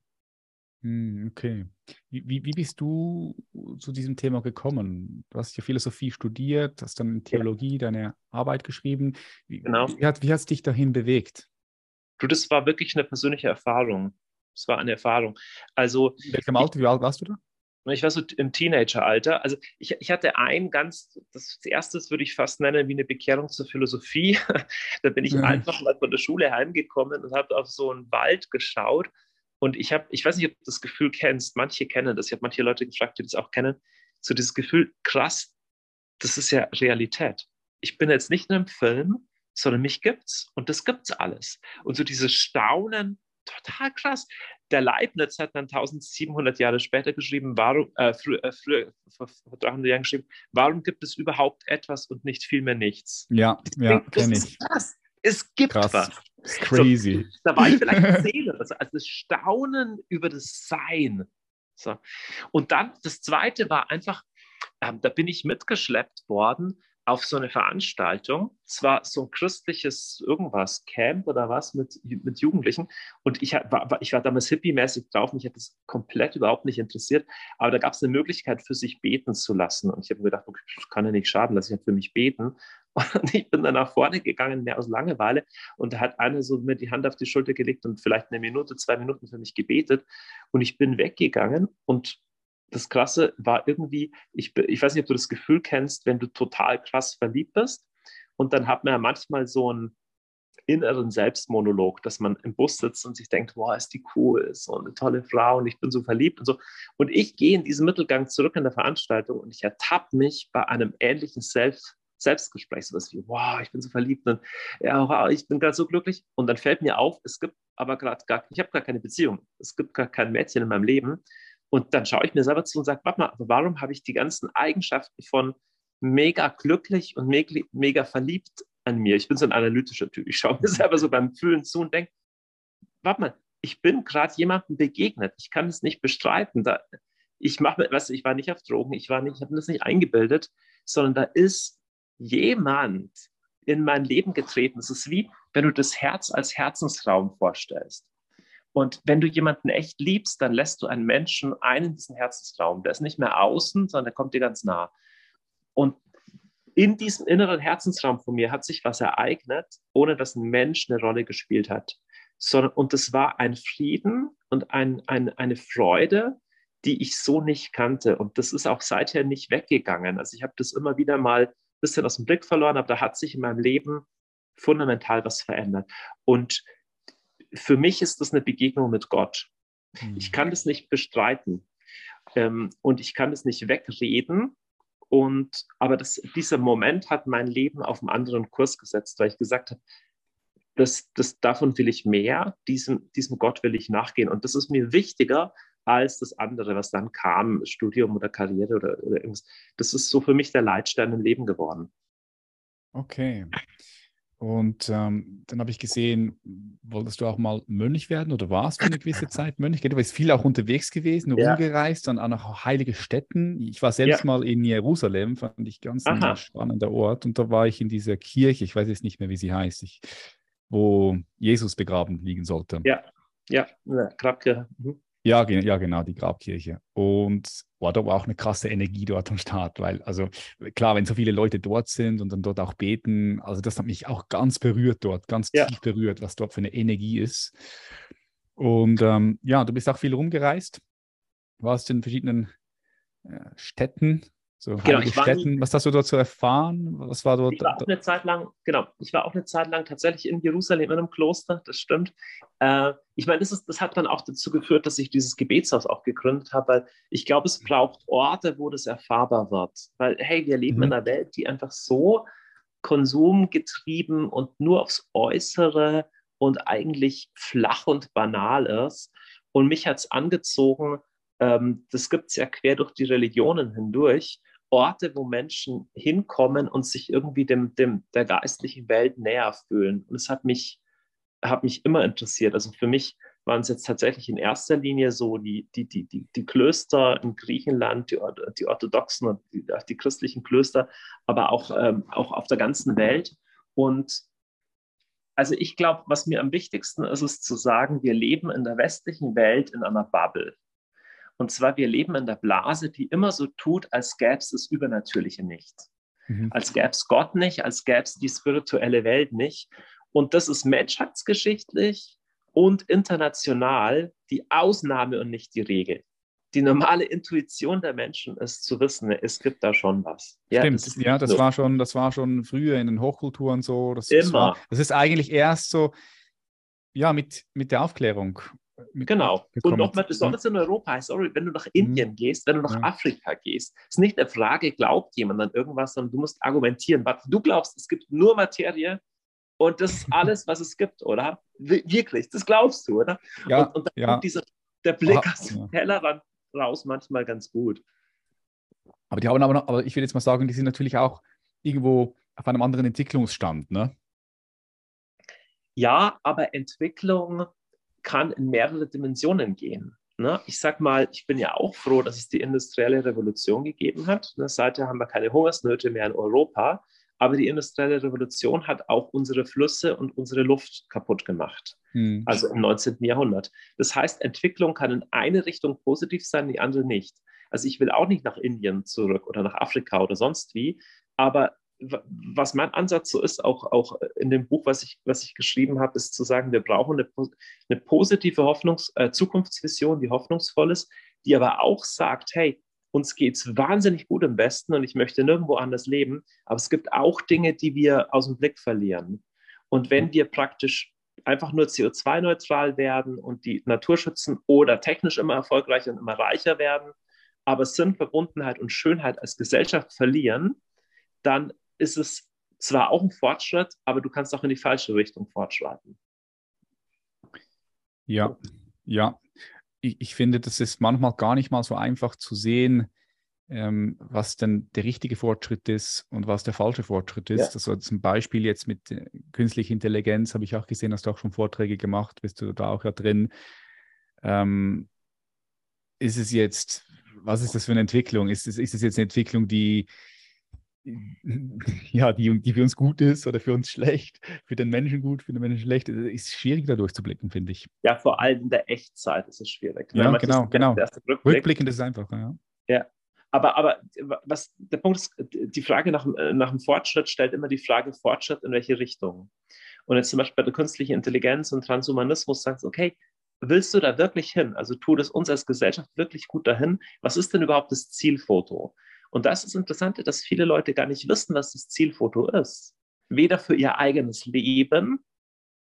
Hm, okay. Wie, wie, bist du zu diesem Thema gekommen? Du hast ja Philosophie studiert, hast dann in Theologie ja. deine Arbeit geschrieben. Wie, genau. Wie hat, wie hat es dich dahin bewegt? Du, das war wirklich eine persönliche Erfahrung. Es war eine Erfahrung. Also, in welchem Alter, wie alt warst du da? Ich war so im Teenageralter. Also ich, ich hatte ein ganz, das erste würde ich fast nennen wie eine Bekehrung zur Philosophie. <laughs> da bin ich ja. einfach mal von der Schule heimgekommen und habe auf so einen Wald geschaut und ich habe, ich weiß nicht, ob du das Gefühl kennst, manche kennen das, ich habe manche Leute gefragt, die das auch kennen, so dieses Gefühl, krass, das ist ja Realität. Ich bin jetzt nicht nur im Film, sondern mich gibt's und das gibt's alles. Und so dieses Staunen, total krass. Der Leibniz hat dann 1700 Jahre später geschrieben, warum, äh, früher, äh, früher, vor 300 Jahren geschrieben, warum gibt es überhaupt etwas und nicht vielmehr nichts? Ja, ja, kenne ich. Krass. Es gibt Krass. was. Crazy. So, da war ich vielleicht zehn oder so. Also das Staunen über das Sein. So. Und dann das Zweite war einfach, ähm, da bin ich mitgeschleppt worden auf so eine Veranstaltung. Es war so ein christliches irgendwas, Camp oder was mit, mit Jugendlichen. Und ich war, ich war damals hippie-mäßig drauf. Mich hat das komplett überhaupt nicht interessiert. Aber da gab es eine Möglichkeit, für sich beten zu lassen. Und ich habe mir gedacht, okay, das kann ja nicht schaden, lass ich halt für mich beten. Und <laughs> ich bin dann nach vorne gegangen, mehr aus Langeweile. Und da hat einer so mir die Hand auf die Schulter gelegt und vielleicht eine Minute, zwei Minuten für mich gebetet. Und ich bin weggegangen und das Krasse war irgendwie, ich, ich weiß nicht, ob du das Gefühl kennst, wenn du total krass verliebt bist und dann hat man ja manchmal so einen inneren Selbstmonolog, dass man im Bus sitzt und sich denkt, wow, ist die cool, so eine tolle Frau und ich bin so verliebt und so. Und ich gehe in diesen Mittelgang zurück in der Veranstaltung und ich ertappe mich bei einem ähnlichen Selbst Selbstgespräch, sowas wie, wow, ich bin so verliebt und ja, wow, ich bin gerade so glücklich. Und dann fällt mir auf, es gibt aber gerade gar, ich habe gar keine Beziehung. Es gibt gar kein Mädchen in meinem Leben. Und dann schaue ich mir selber zu und sage, warte mal, warum habe ich die ganzen Eigenschaften von mega glücklich und mega, mega verliebt an mir? Ich bin so ein analytischer Typ. Ich schaue mir <laughs> selber so beim Fühlen zu und denke, warte mal, ich bin gerade jemandem begegnet. Ich kann es nicht bestreiten. Da, ich mache, weißt du, ich war nicht auf Drogen, ich war nicht, ich habe das nicht eingebildet, sondern da ist jemand in mein Leben getreten. Es ist wie, wenn du das Herz als Herzensraum vorstellst. Und wenn du jemanden echt liebst, dann lässt du einen Menschen ein in diesen Herzensraum. Der ist nicht mehr außen, sondern der kommt dir ganz nah. Und in diesem inneren Herzensraum von mir hat sich was ereignet, ohne dass ein Mensch eine Rolle gespielt hat. Sondern, und es war ein Frieden und ein, ein, eine Freude, die ich so nicht kannte. Und das ist auch seither nicht weggegangen. Also ich habe das immer wieder mal bisschen aus dem Blick verloren, aber da hat sich in meinem Leben fundamental was verändert. Und für mich ist das eine Begegnung mit Gott. Mhm. Ich kann das nicht bestreiten. Ähm, und ich kann das nicht wegreden, und aber das, dieser Moment hat mein Leben auf einen anderen Kurs gesetzt, weil ich gesagt habe, das, das, davon will ich mehr, diesem, diesem Gott will ich nachgehen. Und das ist mir wichtiger als das andere, was dann kam, Studium oder Karriere oder, oder irgendwas. Das ist so für mich der Leitstein im Leben geworden. Okay. Und ähm, dann habe ich gesehen, wolltest du auch mal Mönch werden oder warst du eine gewisse <laughs> Zeit Mönch? Du bist viel auch unterwegs gewesen, ja. rumgereist, dann auch nach heilige Städten. Ich war selbst ja. mal in Jerusalem, fand ich ganz ein spannender Ort. Und da war ich in dieser Kirche, ich weiß jetzt nicht mehr, wie sie heißt, ich, wo Jesus begraben liegen sollte. Ja, ja, ja Grabkirche. Mhm. Ja, ja, genau, die Grabkirche. Und boah, da war auch eine krasse Energie dort am Start, weil, also klar, wenn so viele Leute dort sind und dann dort auch beten, also das hat mich auch ganz berührt dort, ganz ja. tief berührt, was dort für eine Energie ist. Und ähm, ja, du bist auch viel rumgereist, warst in verschiedenen äh, Städten so genau, ich Städten, war, was hast du dort zu erfahren? Was war dort? Ich war auch eine Zeit lang, genau, ich war auch eine Zeit lang tatsächlich in Jerusalem in einem Kloster, das stimmt. Äh, ich meine, das, ist, das hat dann auch dazu geführt, dass ich dieses Gebetshaus auch gegründet habe, weil ich glaube, es braucht Orte, wo das erfahrbar wird. Weil, hey, wir leben mhm. in einer Welt, die einfach so konsumgetrieben und nur aufs Äußere und eigentlich flach und banal ist. Und mich hat es angezogen, ähm, das gibt es ja quer durch die Religionen hindurch, Orte, wo Menschen hinkommen und sich irgendwie dem, dem, der geistlichen Welt näher fühlen. Und es hat mich, hat mich immer interessiert. Also für mich waren es jetzt tatsächlich in erster Linie so die, die, die, die, die Klöster in Griechenland, die, die orthodoxen und die, die christlichen Klöster, aber auch, ähm, auch auf der ganzen Welt. Und also ich glaube, was mir am wichtigsten ist, ist zu sagen, wir leben in der westlichen Welt in einer Bubble. Und zwar, wir leben in der Blase, die immer so tut, als gäbe es das Übernatürliche nicht. Mhm. Als gäbe es Gott nicht, als gäbe es die spirituelle Welt nicht. Und das ist menschheitsgeschichtlich und international die Ausnahme und nicht die Regel. Die normale Intuition der Menschen ist zu wissen, es gibt da schon was. Ja, Stimmt, das ja, das war schon, das war schon früher in den Hochkulturen so. Das, Immer. Das, war, das ist eigentlich erst so, ja, mit, mit der Aufklärung Genau. Und nochmal besonders in Europa, sorry, wenn du nach Indien mhm. gehst, wenn du nach ja. Afrika gehst, ist nicht eine Frage, glaubt jemand an irgendwas, sondern du musst argumentieren. Du glaubst, es gibt nur Materie und das ist <laughs> alles, was es gibt, oder? Wirklich, das glaubst du, oder? Ja, und, und dann ja. kommt dieser, der Blick Aha, aus dem Tellerrand raus manchmal ganz gut. Aber die haben aber noch, aber ich will jetzt mal sagen, die sind natürlich auch irgendwo auf einem anderen Entwicklungsstand, ne? Ja, aber Entwicklung kann in mehrere Dimensionen gehen. Ne? Ich sag mal, ich bin ja auch froh, dass es die industrielle Revolution gegeben hat. Ne? Seither haben wir keine Hungersnöte mehr in Europa. Aber die industrielle Revolution hat auch unsere Flüsse und unsere Luft kaputt gemacht. Hm. Also im 19. Jahrhundert. Das heißt, Entwicklung kann in eine Richtung positiv sein, in die andere nicht. Also ich will auch nicht nach Indien zurück oder nach Afrika oder sonst wie. Aber was mein Ansatz so ist, auch, auch in dem Buch, was ich, was ich geschrieben habe, ist zu sagen, wir brauchen eine, eine positive Hoffnungs-, äh, Zukunftsvision, die hoffnungsvoll ist, die aber auch sagt, hey, uns geht es wahnsinnig gut im Westen und ich möchte nirgendwo anders leben, aber es gibt auch Dinge, die wir aus dem Blick verlieren. Und wenn wir praktisch einfach nur CO2-neutral werden und die Natur schützen oder technisch immer erfolgreicher und immer reicher werden, aber Sinn, Verbundenheit und Schönheit als Gesellschaft verlieren, dann ist es zwar auch ein Fortschritt, aber du kannst auch in die falsche Richtung fortschreiten. Ja, ja. Ich, ich finde, das ist manchmal gar nicht mal so einfach zu sehen, ähm, was denn der richtige Fortschritt ist und was der falsche Fortschritt ist. Ja. Also zum Beispiel jetzt mit äh, künstlicher Intelligenz habe ich auch gesehen, hast du auch schon Vorträge gemacht, bist du da auch ja drin. Ähm, ist es jetzt, was ist das für eine Entwicklung? Ist es, ist es jetzt eine Entwicklung, die ja, die, die für uns gut ist oder für uns schlecht, für den Menschen gut, für den Menschen schlecht, ist schwierig da durchzublicken, finde ich. Ja, vor allem in der Echtzeit ist es schwierig. Ja, genau, genau. Rückblick, Rückblickend ist es einfach, ja. Ja, aber, aber was der Punkt ist, die Frage nach, nach dem Fortschritt stellt immer die Frage, Fortschritt in welche Richtung? Und jetzt zum Beispiel bei der künstlichen Intelligenz und Transhumanismus sagst du, okay, willst du da wirklich hin? Also tut es uns als Gesellschaft wirklich gut dahin? Was ist denn überhaupt das Zielfoto? Und das ist interessant, dass viele Leute gar nicht wissen, was das Zielfoto ist. Weder für ihr eigenes Leben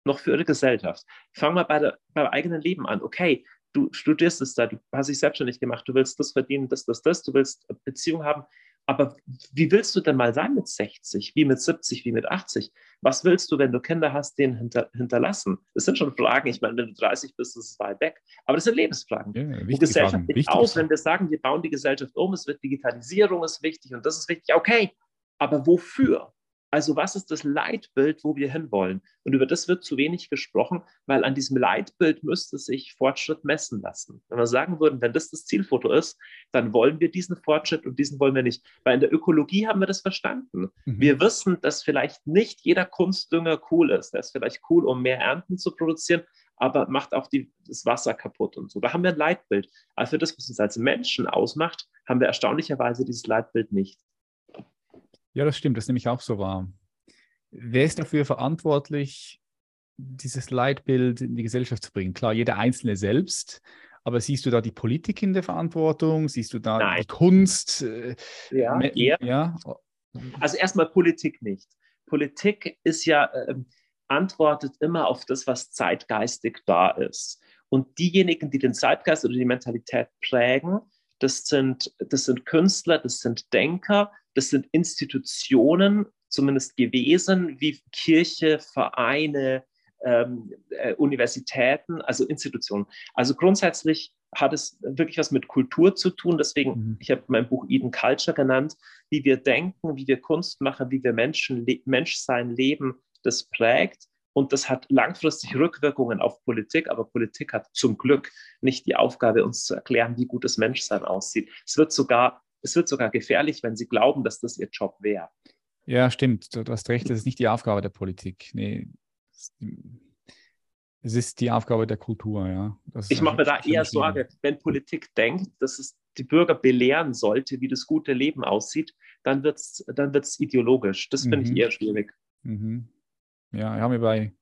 noch für ihre Gesellschaft. Fang mal bei der, beim eigenen Leben an. Okay, du studierst es da, du hast dich selbstständig gemacht, du willst das verdienen, das, das, das, du willst Beziehung haben. Aber wie willst du denn mal sein mit 60, wie mit 70, wie mit 80? Was willst du, wenn du Kinder hast, denen hinter, hinterlassen? Das sind schon Fragen. Ich meine, wenn du 30 bist, ist es weit weg. Aber das sind Lebensfragen. Ja, die Gesellschaft geht aus, wenn wir sagen, wir bauen die Gesellschaft um, es wird Digitalisierung ist wichtig und das ist wichtig. Okay, aber wofür? Also was ist das Leitbild, wo wir hinwollen? Und über das wird zu wenig gesprochen, weil an diesem Leitbild müsste sich Fortschritt messen lassen. Wenn wir sagen würden, wenn das das Zielfoto ist, dann wollen wir diesen Fortschritt und diesen wollen wir nicht. Weil in der Ökologie haben wir das verstanden. Mhm. Wir wissen, dass vielleicht nicht jeder Kunstdünger cool ist. Der ist vielleicht cool, um mehr Ernten zu produzieren, aber macht auch die, das Wasser kaputt und so. Da haben wir ein Leitbild. Aber für das, was uns als Menschen ausmacht, haben wir erstaunlicherweise dieses Leitbild nicht. Ja, das stimmt, das nehme ich auch so wahr. Wer ist dafür verantwortlich, dieses Leitbild in die Gesellschaft zu bringen? Klar, jeder Einzelne selbst, aber siehst du da die Politik in der Verantwortung? Siehst du da Nein. die Kunst? Äh, ja, eher. ja. Also erstmal Politik nicht. Politik ist ja, äh, antwortet immer auf das, was zeitgeistig da ist. Und diejenigen, die den Zeitgeist oder die Mentalität prägen, das sind, das sind Künstler, das sind Denker, das sind Institutionen, zumindest gewesen, wie Kirche, Vereine, ähm, äh, Universitäten, also Institutionen. Also grundsätzlich hat es wirklich was mit Kultur zu tun. Deswegen, mhm. ich habe mein Buch Eden Culture genannt, wie wir denken, wie wir Kunst machen, wie wir Menschen, le Menschsein leben, das prägt. Und das hat langfristig Rückwirkungen auf Politik, aber Politik hat zum Glück nicht die Aufgabe, uns zu erklären, wie gutes Menschsein aussieht. Es wird sogar, es wird sogar gefährlich, wenn sie glauben, dass das ihr Job wäre. Ja, stimmt. Du hast recht, das ist nicht die Aufgabe der Politik. Nee, es ist die Aufgabe der Kultur, ja. ich mache mir da eher Sorge, wenn Politik denkt, dass es die Bürger belehren sollte, wie das gute Leben aussieht, dann wird es dann wird's ideologisch. Das finde mhm. ich eher schwierig. Mhm. Ja, haben wir bei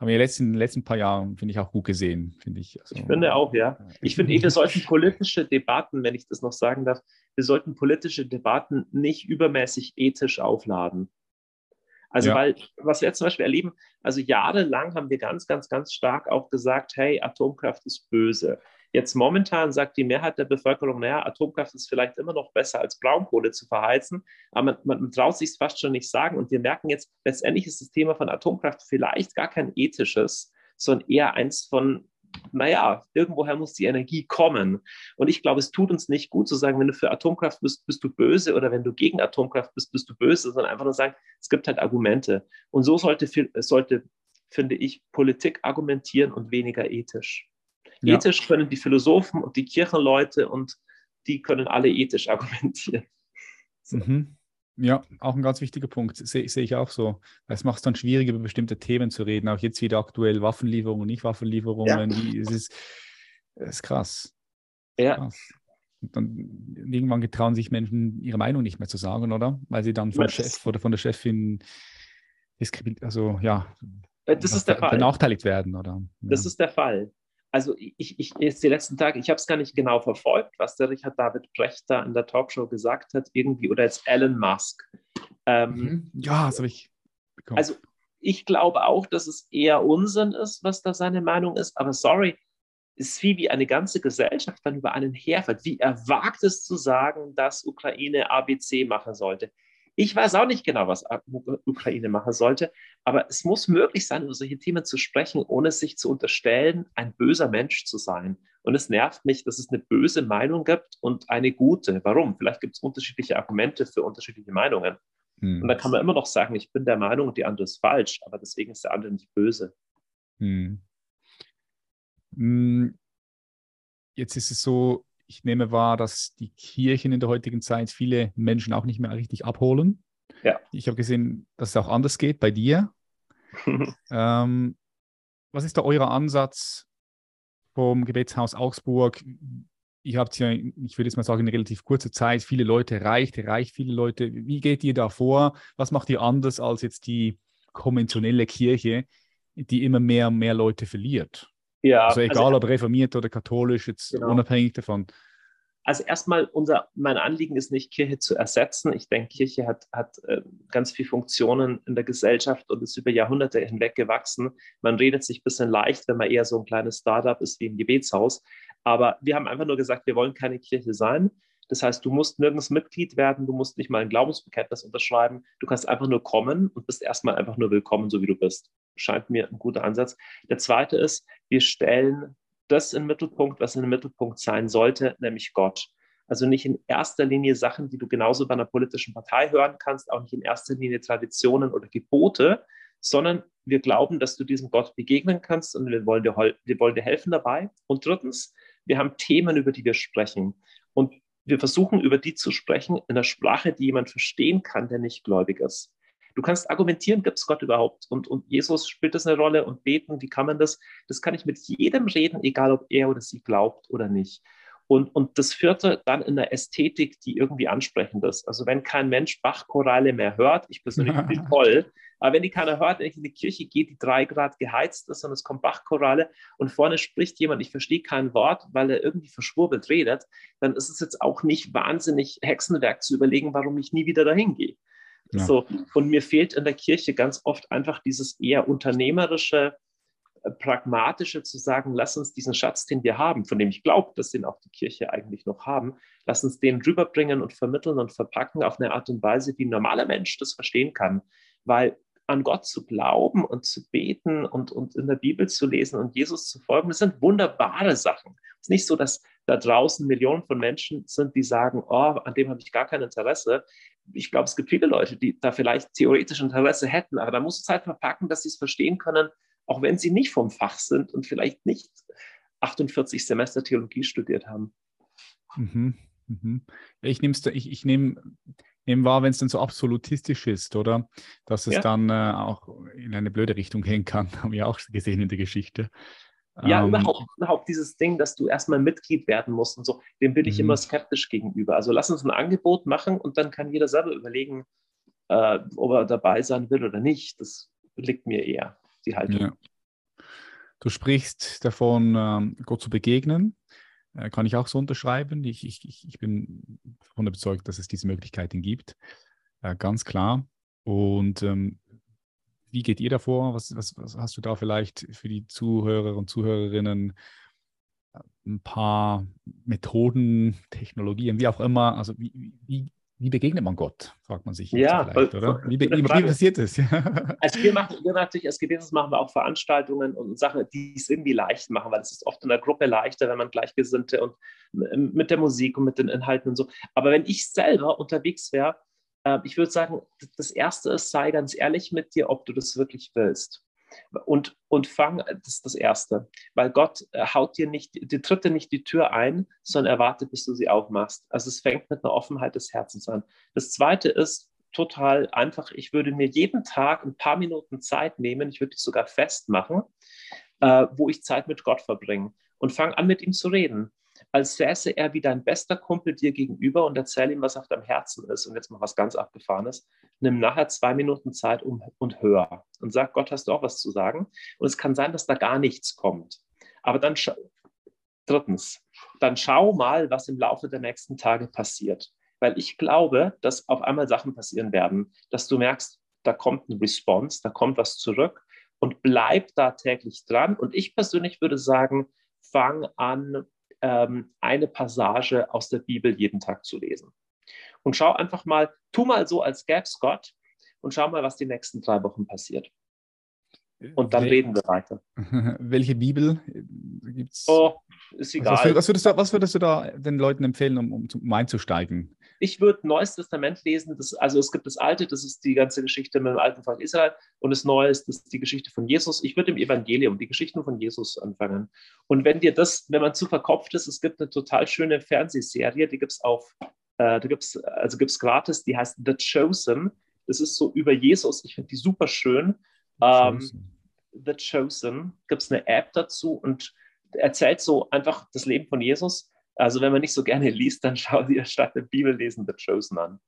haben wir in den letzten, letzten paar Jahren, finde ich, auch gut gesehen, finde ich. Also, ich finde auch, ja. Ich finde eh, wir sollten politische Debatten, wenn ich das noch sagen darf, wir sollten politische Debatten nicht übermäßig ethisch aufladen. Also, ja. weil, was wir jetzt zum Beispiel erleben, also jahrelang haben wir ganz, ganz, ganz stark auch gesagt, hey, Atomkraft ist böse. Jetzt momentan sagt die Mehrheit der Bevölkerung, naja, Atomkraft ist vielleicht immer noch besser als Braunkohle zu verheizen, aber man, man traut sich es fast schon nicht sagen. Und wir merken jetzt, letztendlich ist das Thema von Atomkraft vielleicht gar kein ethisches, sondern eher eins von, naja, irgendwoher muss die Energie kommen. Und ich glaube, es tut uns nicht gut zu sagen, wenn du für Atomkraft bist, bist du böse oder wenn du gegen Atomkraft bist, bist du böse, sondern einfach nur sagen, es gibt halt Argumente. Und so sollte, sollte finde ich, Politik argumentieren und weniger ethisch. Ja. Ethisch können die Philosophen und die Kirchenleute und die können alle ethisch <laughs> argumentieren. So. Mhm. Ja, auch ein ganz wichtiger Punkt, sehe seh ich auch so. Es macht es dann schwierig, über bestimmte Themen zu reden, auch jetzt wieder aktuell Waffenlieferungen, nicht Waffenlieferungen. Ja. Es, ist, es ist krass. Ja. Krass. Und dann irgendwann getrauen sich Menschen, ihre Meinung nicht mehr zu sagen, oder? Weil sie dann vom das Chef oder von der Chefin also ja, das ist der Fall. benachteiligt werden, oder? Ja. Das ist der Fall also ich, ich jetzt die letzten Tage, ich habe es gar nicht genau verfolgt, was der Richard David Brecht da in der Talkshow gesagt hat, irgendwie, oder jetzt Elon Musk. Ähm, mhm. ja, das habe ich bekommen. Also ich glaube auch, dass es eher Unsinn ist, was da seine Meinung ist, aber sorry, ist wie, wie eine ganze Gesellschaft dann über einen herfällt. Wie er wagt es zu sagen, dass Ukraine ABC machen sollte. Ich weiß auch nicht genau, was Ukraine machen sollte, aber es muss möglich sein, über solche Themen zu sprechen, ohne sich zu unterstellen, ein böser Mensch zu sein. Und es nervt mich, dass es eine böse Meinung gibt und eine gute. Warum? Vielleicht gibt es unterschiedliche Argumente für unterschiedliche Meinungen. Hm. Und dann kann man immer noch sagen, ich bin der Meinung und die andere ist falsch, aber deswegen ist der andere nicht böse. Hm. hm. Jetzt ist es so, ich nehme wahr, dass die Kirchen in der heutigen Zeit viele Menschen auch nicht mehr richtig abholen. Ja. Ich habe gesehen, dass es auch anders geht bei dir. <laughs> ähm, was ist da euer Ansatz vom Gebetshaus Augsburg? Ihr habt ja, ich würde jetzt mal sagen, in relativ kurzer Zeit viele Leute erreicht, erreicht viele Leute. Wie geht ihr da vor? Was macht ihr anders als jetzt die konventionelle Kirche, die immer mehr und mehr Leute verliert? Ja, also egal also, ob reformiert oder katholisch, jetzt genau. unabhängig davon. Also erstmal, unser, mein Anliegen ist nicht, Kirche zu ersetzen. Ich denke, Kirche hat, hat äh, ganz viele Funktionen in der Gesellschaft und ist über Jahrhunderte hinweg gewachsen. Man redet sich ein bisschen leicht, wenn man eher so ein kleines Startup ist wie ein Gebetshaus. Aber wir haben einfach nur gesagt, wir wollen keine Kirche sein. Das heißt, du musst nirgends Mitglied werden, du musst nicht mal ein Glaubensbekenntnis unterschreiben. Du kannst einfach nur kommen und bist erstmal einfach nur willkommen, so wie du bist. Scheint mir ein guter Ansatz. Der zweite ist, wir stellen das in den Mittelpunkt, was in den Mittelpunkt sein sollte, nämlich Gott. Also nicht in erster Linie Sachen, die du genauso bei einer politischen Partei hören kannst, auch nicht in erster Linie Traditionen oder Gebote, sondern wir glauben, dass du diesem Gott begegnen kannst und wir wollen dir, wir wollen dir helfen dabei. Und drittens, wir haben Themen, über die wir sprechen. Und wir versuchen über die zu sprechen in einer Sprache, die jemand verstehen kann, der nicht gläubig ist. Du kannst argumentieren, gibt es Gott überhaupt? Und, und Jesus spielt das eine Rolle und beten, wie kann man das? Das kann ich mit jedem reden, egal ob er oder sie glaubt oder nicht. Und, und das vierte dann in der Ästhetik, die irgendwie ansprechend ist. Also wenn kein Mensch Bachchoralle mehr hört, ich persönlich <laughs> finde die toll, aber wenn die keiner hört, wenn ich in die Kirche gehe, die drei Grad geheizt ist und es kommt Bachchoralle und vorne spricht jemand, ich verstehe kein Wort, weil er irgendwie verschwurbelt redet, dann ist es jetzt auch nicht wahnsinnig Hexenwerk zu überlegen, warum ich nie wieder dahin gehe. Ja. So, und mir fehlt in der Kirche ganz oft einfach dieses eher unternehmerische, äh, pragmatische zu sagen, lass uns diesen Schatz, den wir haben, von dem ich glaube, dass den auch die Kirche eigentlich noch haben, lass uns den rüberbringen und vermitteln und verpacken auf eine Art und Weise, wie ein normaler Mensch das verstehen kann weil an Gott zu glauben und zu beten und, und in der Bibel zu lesen und Jesus zu folgen, das sind wunderbare Sachen. Es ist nicht so, dass da draußen Millionen von Menschen sind, die sagen, oh, an dem habe ich gar kein Interesse. Ich glaube, es gibt viele Leute, die da vielleicht theoretisch Interesse hätten, aber da muss es halt verpacken, dass sie es verstehen können, auch wenn sie nicht vom Fach sind und vielleicht nicht 48 Semester Theologie studiert haben. Mhm, mhm. Ich nehme ich, ich nehm eben wahr, wenn es dann so absolutistisch ist, oder? Dass es ja. dann äh, auch in eine blöde Richtung gehen kann, <laughs> haben wir auch gesehen in der Geschichte. Ja, ähm, überhaupt, überhaupt dieses Ding, dass du erstmal Mitglied werden musst und so, dem bin ich immer mhm. skeptisch gegenüber. Also lass uns ein Angebot machen und dann kann jeder selber überlegen, äh, ob er dabei sein will oder nicht. Das liegt mir eher, die Haltung. Ja. Du sprichst davon, ähm, Gott zu begegnen. Äh, kann ich auch so unterschreiben. Ich, ich, ich bin davon überzeugt, dass es diese Möglichkeiten gibt. Äh, ganz klar. Und ähm, wie geht ihr davor? Was, was, was, hast du da vielleicht für die Zuhörer und Zuhörerinnen äh, ein paar Methoden, Technologien, wie auch immer? Also wie, wie, wie begegnet man Gott, fragt man sich. Ja, vielleicht, oder? Wie, wie, wie, passiert das? <laughs> also wir machen wir natürlich als Gebetshaus machen wir auch Veranstaltungen und Sachen, die es irgendwie leicht machen, weil es ist oft in der Gruppe leichter, wenn man Gleichgesinnte und mit der Musik und mit den Inhalten und so. Aber wenn ich selber unterwegs wäre, äh, ich würde sagen, das Erste ist, sei ganz ehrlich mit dir, ob du das wirklich willst. Und, und fang, das ist das Erste, weil Gott äh, haut dir nicht, die tritt dir nicht die Tür ein, sondern er wartet, bis du sie aufmachst. Also es fängt mit einer Offenheit des Herzens an. Das Zweite ist total einfach, ich würde mir jeden Tag ein paar Minuten Zeit nehmen, ich würde dich sogar festmachen, äh, wo ich Zeit mit Gott verbringe und fang an, mit ihm zu reden als säße er wie dein bester Kumpel dir gegenüber und erzähl ihm, was auf deinem Herzen ist. Und jetzt mal was ganz Abgefahrenes. Nimm nachher zwei Minuten Zeit um, und hör. Und sag, Gott, hast du auch was zu sagen? Und es kann sein, dass da gar nichts kommt. Aber dann, drittens, dann schau mal, was im Laufe der nächsten Tage passiert. Weil ich glaube, dass auf einmal Sachen passieren werden, dass du merkst, da kommt ein Response, da kommt was zurück und bleib da täglich dran. Und ich persönlich würde sagen, fang an, ähm, eine Passage aus der Bibel jeden Tag zu lesen. Und schau einfach mal, tu mal so, als gäbe es Gott und schau mal, was die nächsten drei Wochen passiert. Und dann Wel reden wir weiter. <laughs> Welche Bibel gibt es? Oh, ist egal. Was, was, würdest du, was, würdest du, da den Leuten empfehlen, um, um, einzusteigen? Ich würde Neues Testament lesen. Das, also es gibt das Alte, das ist die ganze Geschichte mit dem alten Volk Israel. Und das Neue ist, das ist die Geschichte von Jesus. Ich würde im Evangelium die Geschichten von Jesus anfangen. Und wenn dir das, wenn man zu verkopft ist, es gibt eine total schöne Fernsehserie, die gibt es auf, äh, da gibt's, also gibt es gratis, die heißt The Chosen. Das ist so über Jesus. Ich finde die super schön. Ähm, The Chosen. Gibt es eine App dazu und erzählt so einfach das Leben von Jesus. Also wenn man nicht so gerne <laughs> liest, dann schau dir statt der Bibel lesen The Chosen an.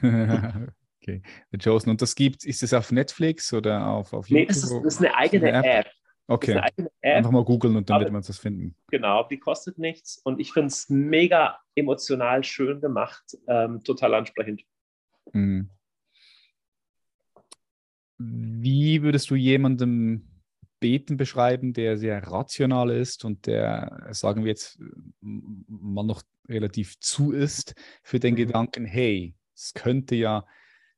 <laughs> okay, The Chosen. Und das gibt, ist es auf Netflix oder auf, auf YouTube? Nee, das ist, das ist eine eigene eine App. App. Okay. App. Einfach mal googeln und dann Aber, wird man das finden. Genau, die kostet nichts und ich finde es mega emotional schön gemacht, ähm, total ansprechend. Mhm. Wie würdest du jemandem Beten beschreiben, der sehr rational ist und der, sagen wir jetzt, mal noch relativ zu ist für den mhm. Gedanken, hey, es könnte ja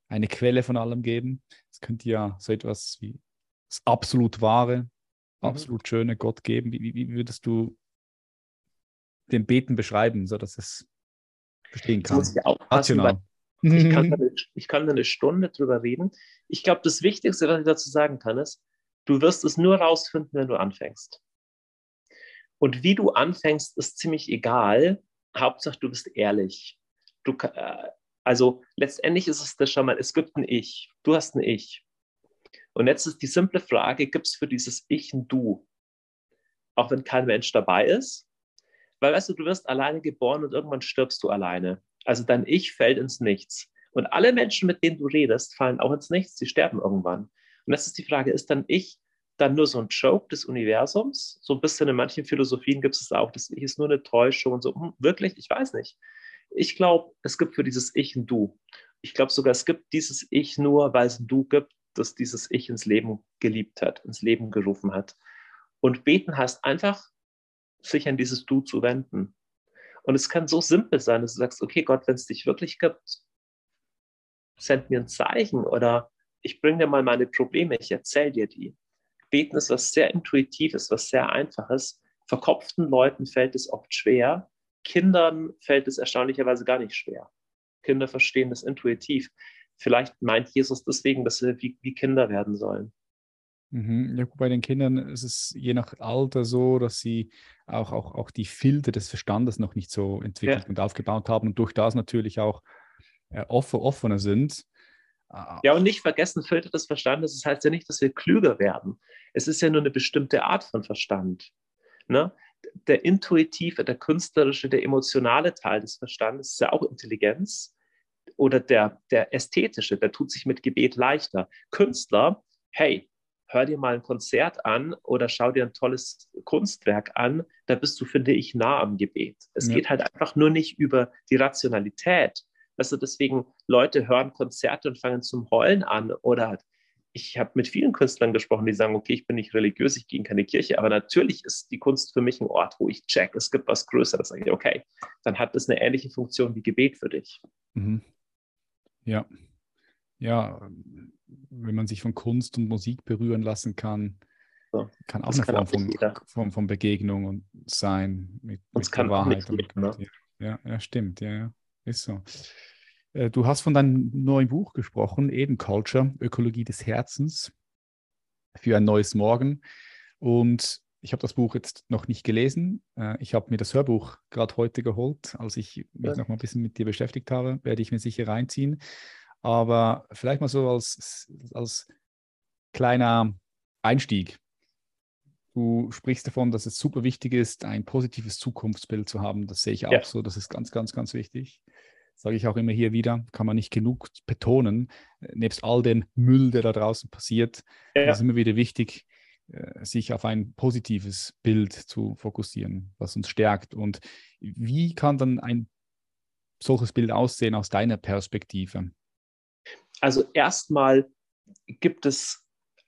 eine Quelle von allem geben. Es könnte ja so etwas wie das absolut wahre, mhm. absolut schöne Gott geben. Wie, wie, würdest du den Beten beschreiben, sodass es verstehen kann? Das muss ich kann, da eine, ich kann eine Stunde drüber reden. Ich glaube, das Wichtigste, was ich dazu sagen kann, ist, du wirst es nur rausfinden, wenn du anfängst. Und wie du anfängst, ist ziemlich egal. Hauptsache, du bist ehrlich. Du, äh, also letztendlich ist es das schon mal, es gibt ein Ich. Du hast ein Ich. Und jetzt ist die simple Frage, gibt es für dieses Ich ein Du? Auch wenn kein Mensch dabei ist? Weil, weißt du, du wirst alleine geboren und irgendwann stirbst du alleine. Also dein Ich fällt ins Nichts. Und alle Menschen, mit denen du redest, fallen auch ins Nichts. Sie sterben irgendwann. Und das ist die Frage, ist dann Ich dann nur so ein Joke des Universums? So ein bisschen in manchen Philosophien gibt es auch, das Ich ist nur eine Täuschung und so. Hm, wirklich? Ich weiß nicht. Ich glaube, es gibt für dieses Ich ein Du. Ich glaube sogar, es gibt dieses Ich nur, weil es ein Du gibt, das dieses Ich ins Leben geliebt hat, ins Leben gerufen hat. Und beten heißt einfach, sich an dieses Du zu wenden. Und es kann so simpel sein, dass du sagst, okay, Gott, wenn es dich wirklich gibt, send mir ein Zeichen oder ich bringe dir mal meine Probleme, ich erzähle dir die. Beten ist was sehr Intuitives, was sehr Einfaches. Verkopften Leuten fällt es oft schwer. Kindern fällt es erstaunlicherweise gar nicht schwer. Kinder verstehen das intuitiv. Vielleicht meint Jesus deswegen, dass wir wie, wie Kinder werden sollen. Mhm. Ja, bei den Kindern ist es je nach Alter so, dass sie auch, auch, auch die Filter des Verstandes noch nicht so entwickelt ja. und aufgebaut haben und durch das natürlich auch äh, offen, offener sind. Ja, und nicht vergessen, Filter des Verstandes, das heißt ja nicht, dass wir klüger werden. Es ist ja nur eine bestimmte Art von Verstand. Ne? Der intuitive, der künstlerische, der emotionale Teil des Verstandes ist ja auch Intelligenz. Oder der, der ästhetische, der tut sich mit Gebet leichter. Künstler, hey, hör dir mal ein Konzert an oder schau dir ein tolles Kunstwerk an, da bist du, finde ich, nah am Gebet. Es ja. geht halt einfach nur nicht über die Rationalität. Also deswegen, Leute hören Konzerte und fangen zum Heulen an oder ich habe mit vielen Künstlern gesprochen, die sagen, okay, ich bin nicht religiös, ich gehe in keine Kirche, aber natürlich ist die Kunst für mich ein Ort, wo ich check, es gibt was Größeres. Sage ich, okay, dann hat das eine ähnliche Funktion wie Gebet für dich. Mhm. Ja, ja, wenn man sich von Kunst und Musik berühren lassen kann, so. kann auch das eine Form von, von, von, Begegnung sein mit, mit kann Wahrheit. Jeder, ne? ja, ja, stimmt, ja, ja, ist so. Äh, du hast von deinem neuen Buch gesprochen, Eden Culture, Ökologie des Herzens für ein neues Morgen. Und ich habe das Buch jetzt noch nicht gelesen. Äh, ich habe mir das Hörbuch gerade heute geholt. Als ich mich ja. noch mal ein bisschen mit dir beschäftigt habe, werde ich mir sicher reinziehen. Aber vielleicht mal so als, als kleiner Einstieg. Du sprichst davon, dass es super wichtig ist, ein positives Zukunftsbild zu haben. Das sehe ich auch ja. so. Das ist ganz, ganz, ganz wichtig. Sage ich auch immer hier wieder, kann man nicht genug betonen. Nebst all dem Müll, der da draußen passiert, ja. ist immer wieder wichtig, äh, sich auf ein positives Bild zu fokussieren, was uns stärkt. Und wie kann dann ein solches Bild aussehen aus deiner Perspektive? Also erstmal gibt es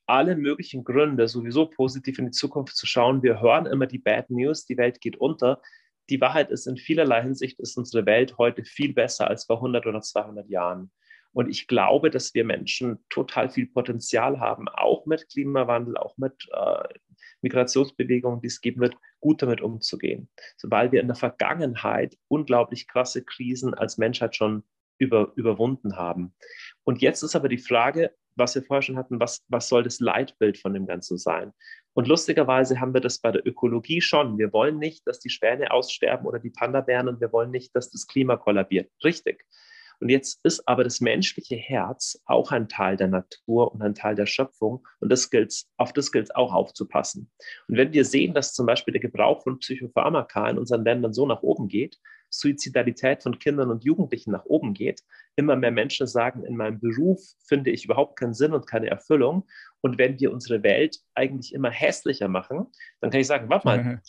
alle möglichen Gründe, sowieso positiv in die Zukunft zu schauen. Wir hören immer die Bad News, die Welt geht unter. Die Wahrheit ist, in vielerlei Hinsicht ist unsere Welt heute viel besser als vor 100 oder 200 Jahren. Und ich glaube, dass wir Menschen total viel Potenzial haben, auch mit Klimawandel, auch mit äh, Migrationsbewegungen, die es geben wird, gut damit umzugehen. So, weil wir in der Vergangenheit unglaublich krasse Krisen als Menschheit schon über, überwunden haben. Und jetzt ist aber die Frage, was wir vorher schon hatten, was, was soll das Leitbild von dem Ganzen sein? Und lustigerweise haben wir das bei der Ökologie schon. Wir wollen nicht, dass die Schwäne aussterben oder die Panda-Bären und wir wollen nicht, dass das Klima kollabiert. Richtig. Und jetzt ist aber das menschliche Herz auch ein Teil der Natur und ein Teil der Schöpfung. Und das gilt, auf das gilt es auch aufzupassen. Und wenn wir sehen, dass zum Beispiel der Gebrauch von Psychopharmaka in unseren Ländern so nach oben geht, Suizidalität von Kindern und Jugendlichen nach oben geht, immer mehr Menschen sagen, in meinem Beruf finde ich überhaupt keinen Sinn und keine Erfüllung. Und wenn wir unsere Welt eigentlich immer hässlicher machen, dann kann ich sagen, warte mal,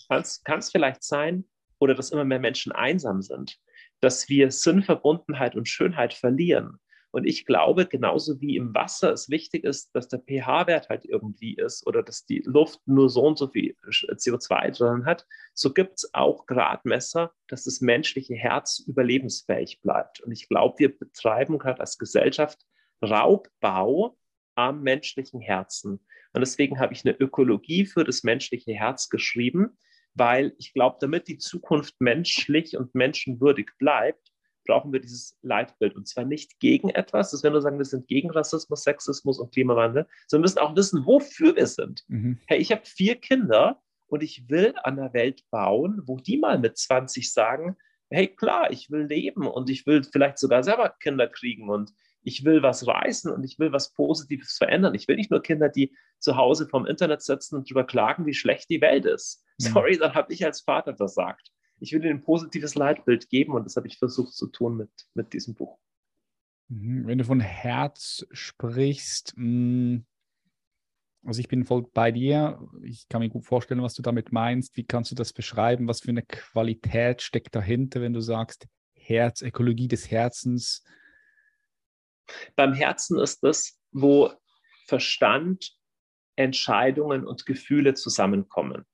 kann es vielleicht sein, oder dass immer mehr Menschen einsam sind dass wir Sinnverbundenheit und Schönheit verlieren. Und ich glaube, genauso wie im Wasser es wichtig ist, dass der pH-Wert halt irgendwie ist oder dass die Luft nur so und so viel CO2 drin hat, so gibt es auch Gradmesser, dass das menschliche Herz überlebensfähig bleibt. Und ich glaube, wir betreiben gerade als Gesellschaft Raubbau am menschlichen Herzen. Und deswegen habe ich eine Ökologie für das menschliche Herz geschrieben, weil ich glaube, damit die Zukunft menschlich und menschenwürdig bleibt, brauchen wir dieses Leitbild. Und zwar nicht gegen etwas, das wir sagen, wir sind gegen Rassismus, Sexismus und Klimawandel, sondern wir müssen auch wissen, wofür wir sind. Mhm. Hey, ich habe vier Kinder und ich will an der Welt bauen, wo die mal mit 20 sagen, hey, klar, ich will leben und ich will vielleicht sogar selber Kinder kriegen und ich will was reißen und ich will was Positives verändern. Ich will nicht nur Kinder, die zu Hause vom Internet sitzen und darüber klagen, wie schlecht die Welt ist. Mhm. Sorry, dann habe ich als Vater versagt. Ich will ihnen ein positives Leitbild geben und das habe ich versucht zu tun mit, mit diesem Buch. Mhm. Wenn du von Herz sprichst, mm, also ich bin voll bei dir. Ich kann mir gut vorstellen, was du damit meinst. Wie kannst du das beschreiben? Was für eine Qualität steckt dahinter, wenn du sagst, Herz, Ökologie des Herzens? Beim Herzen ist es, wo Verstand, Entscheidungen und Gefühle zusammenkommen.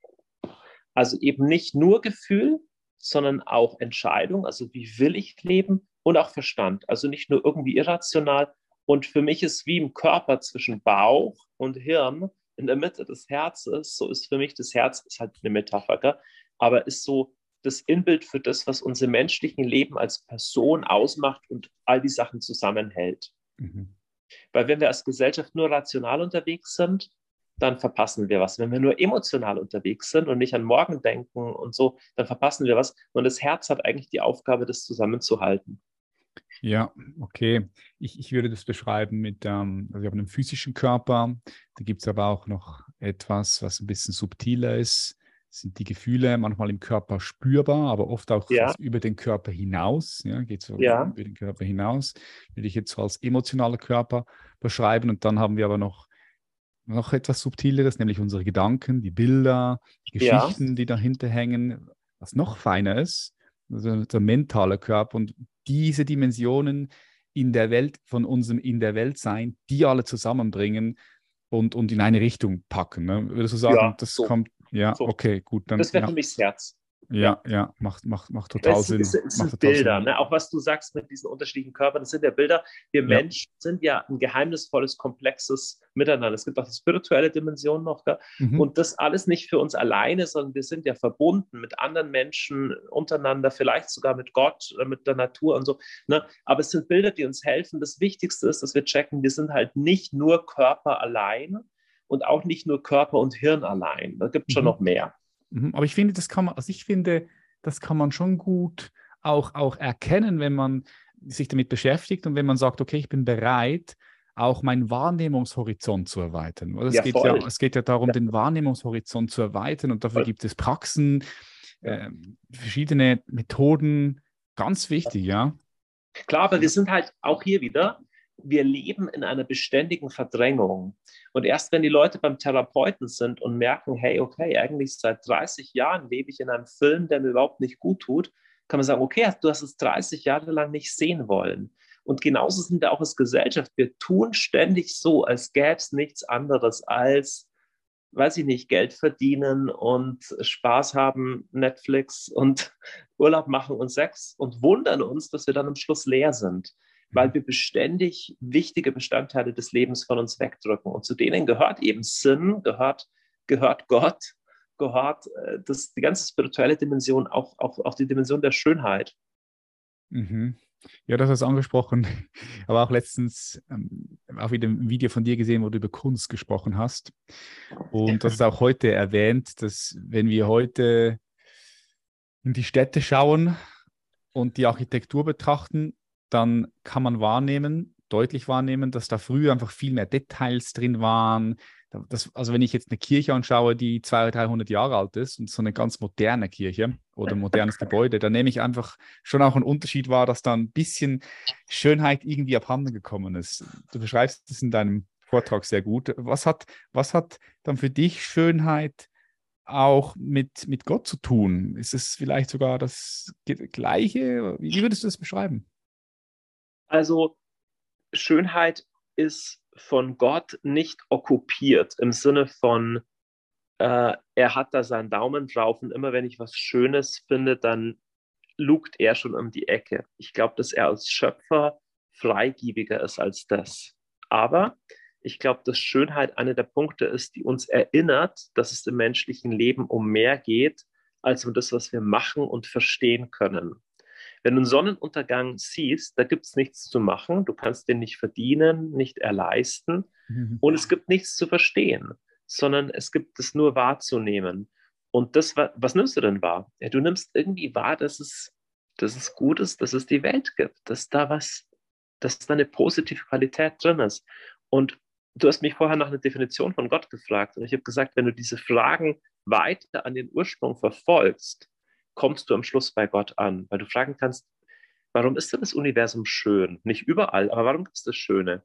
Also eben nicht nur Gefühl, sondern auch Entscheidung, also wie will ich leben und auch Verstand, also nicht nur irgendwie irrational. Und für mich ist wie im Körper zwischen Bauch und Hirn in der Mitte des Herzens, so ist für mich das Herz, ist halt eine Metapher, aber ist so das Inbild für das, was unser menschlichen Leben als Person ausmacht und all die Sachen zusammenhält. Mhm. Weil wenn wir als Gesellschaft nur rational unterwegs sind, dann verpassen wir was. Wenn wir nur emotional unterwegs sind und nicht an morgen denken und so, dann verpassen wir was. Und das Herz hat eigentlich die Aufgabe, das zusammenzuhalten. Ja, okay. Ich, ich würde das beschreiben mit, ähm, also wir haben einen physischen Körper, da gibt es aber auch noch etwas, was ein bisschen subtiler ist sind die Gefühle manchmal im Körper spürbar, aber oft auch ja. über den Körper hinaus. Ja, geht so ja. über den Körper hinaus. Würde ich jetzt so als emotionaler Körper beschreiben. Und dann haben wir aber noch, noch etwas Subtileres, nämlich unsere Gedanken, die Bilder, die Geschichten, ja. die dahinter hängen. Was noch feiner ist, also der mentale Körper. Und diese Dimensionen in der Welt, von unserem In der Welt sein, die alle zusammenbringen und, und in eine Richtung packen. Ne? Würdest du sagen, das so. kommt ja, so. okay, gut. Dann, das wäre ja. für mich das Herz. Ja, ja, macht, macht, macht total das Sinn. Es, es sind Bilder, ne? auch was du sagst mit diesen unterschiedlichen Körpern, das sind ja Bilder. Wir ja. Menschen sind ja ein geheimnisvolles, komplexes Miteinander. Es gibt auch die spirituelle Dimension noch. Mhm. Und das alles nicht für uns alleine, sondern wir sind ja verbunden mit anderen Menschen untereinander, vielleicht sogar mit Gott, mit der Natur und so. Ne? Aber es sind Bilder, die uns helfen. Das Wichtigste ist, dass wir checken, wir sind halt nicht nur Körper allein, und auch nicht nur Körper und Hirn allein. Da gibt es schon mhm. noch mehr. Mhm. Aber ich finde, das kann man, also ich finde, das kann man schon gut auch, auch erkennen, wenn man sich damit beschäftigt und wenn man sagt, okay, ich bin bereit, auch meinen Wahrnehmungshorizont zu erweitern. Es, ja, geht, ja, es geht ja darum, ja. den Wahrnehmungshorizont zu erweitern und dafür voll. gibt es Praxen, äh, verschiedene Methoden, ganz wichtig, ja. Klar, aber wir sind halt auch hier wieder, wir leben in einer beständigen Verdrängung. Und erst wenn die Leute beim Therapeuten sind und merken, hey, okay, eigentlich seit 30 Jahren lebe ich in einem Film, der mir überhaupt nicht gut tut, kann man sagen, okay, du hast es 30 Jahre lang nicht sehen wollen. Und genauso sind wir auch als Gesellschaft. Wir tun ständig so, als gäbe es nichts anderes als, weiß ich nicht, Geld verdienen und Spaß haben, Netflix und <laughs> Urlaub machen und Sex und wundern uns, dass wir dann am Schluss leer sind. Weil wir beständig wichtige Bestandteile des Lebens von uns wegdrücken. Und zu denen gehört eben Sinn, gehört, gehört Gott, gehört äh, das, die ganze spirituelle Dimension, auch, auch, auch die Dimension der Schönheit. Mhm. Ja, das hast du angesprochen. <laughs> Aber auch letztens ähm, auch wieder ein Video von dir gesehen, wo du über Kunst gesprochen hast. Und das ist auch heute erwähnt, dass wenn wir heute in die Städte schauen und die Architektur betrachten, dann kann man wahrnehmen, deutlich wahrnehmen, dass da früher einfach viel mehr Details drin waren. Das, also wenn ich jetzt eine Kirche anschaue, die 200, 300 Jahre alt ist und so eine ganz moderne Kirche oder modernes Gebäude, dann nehme ich einfach schon auch einen Unterschied wahr, dass da ein bisschen Schönheit irgendwie abhanden gekommen ist. Du beschreibst es in deinem Vortrag sehr gut. Was hat, was hat dann für dich Schönheit auch mit, mit Gott zu tun? Ist es vielleicht sogar das Gleiche? Wie würdest du das beschreiben? Also Schönheit ist von Gott nicht okkupiert im Sinne von, äh, er hat da seinen Daumen drauf und immer wenn ich was Schönes finde, dann lugt er schon um die Ecke. Ich glaube, dass er als Schöpfer freigiebiger ist als das. Aber ich glaube, dass Schönheit einer der Punkte ist, die uns erinnert, dass es im menschlichen Leben um mehr geht, als um das, was wir machen und verstehen können. Wenn du einen Sonnenuntergang siehst, da gibt es nichts zu machen, du kannst den nicht verdienen, nicht erleisten mhm. und es gibt nichts zu verstehen, sondern es gibt es nur wahrzunehmen. Und das, was nimmst du denn wahr? Ja, du nimmst irgendwie wahr, dass es, dass es gut ist, dass es die Welt gibt, dass da was, dass da eine positive Qualität drin ist. Und du hast mich vorher nach einer Definition von Gott gefragt und ich habe gesagt, wenn du diese Fragen weiter an den Ursprung verfolgst, kommst du am Schluss bei Gott an, weil du fragen kannst, warum ist denn das Universum schön? Nicht überall, aber warum ist das Schöne?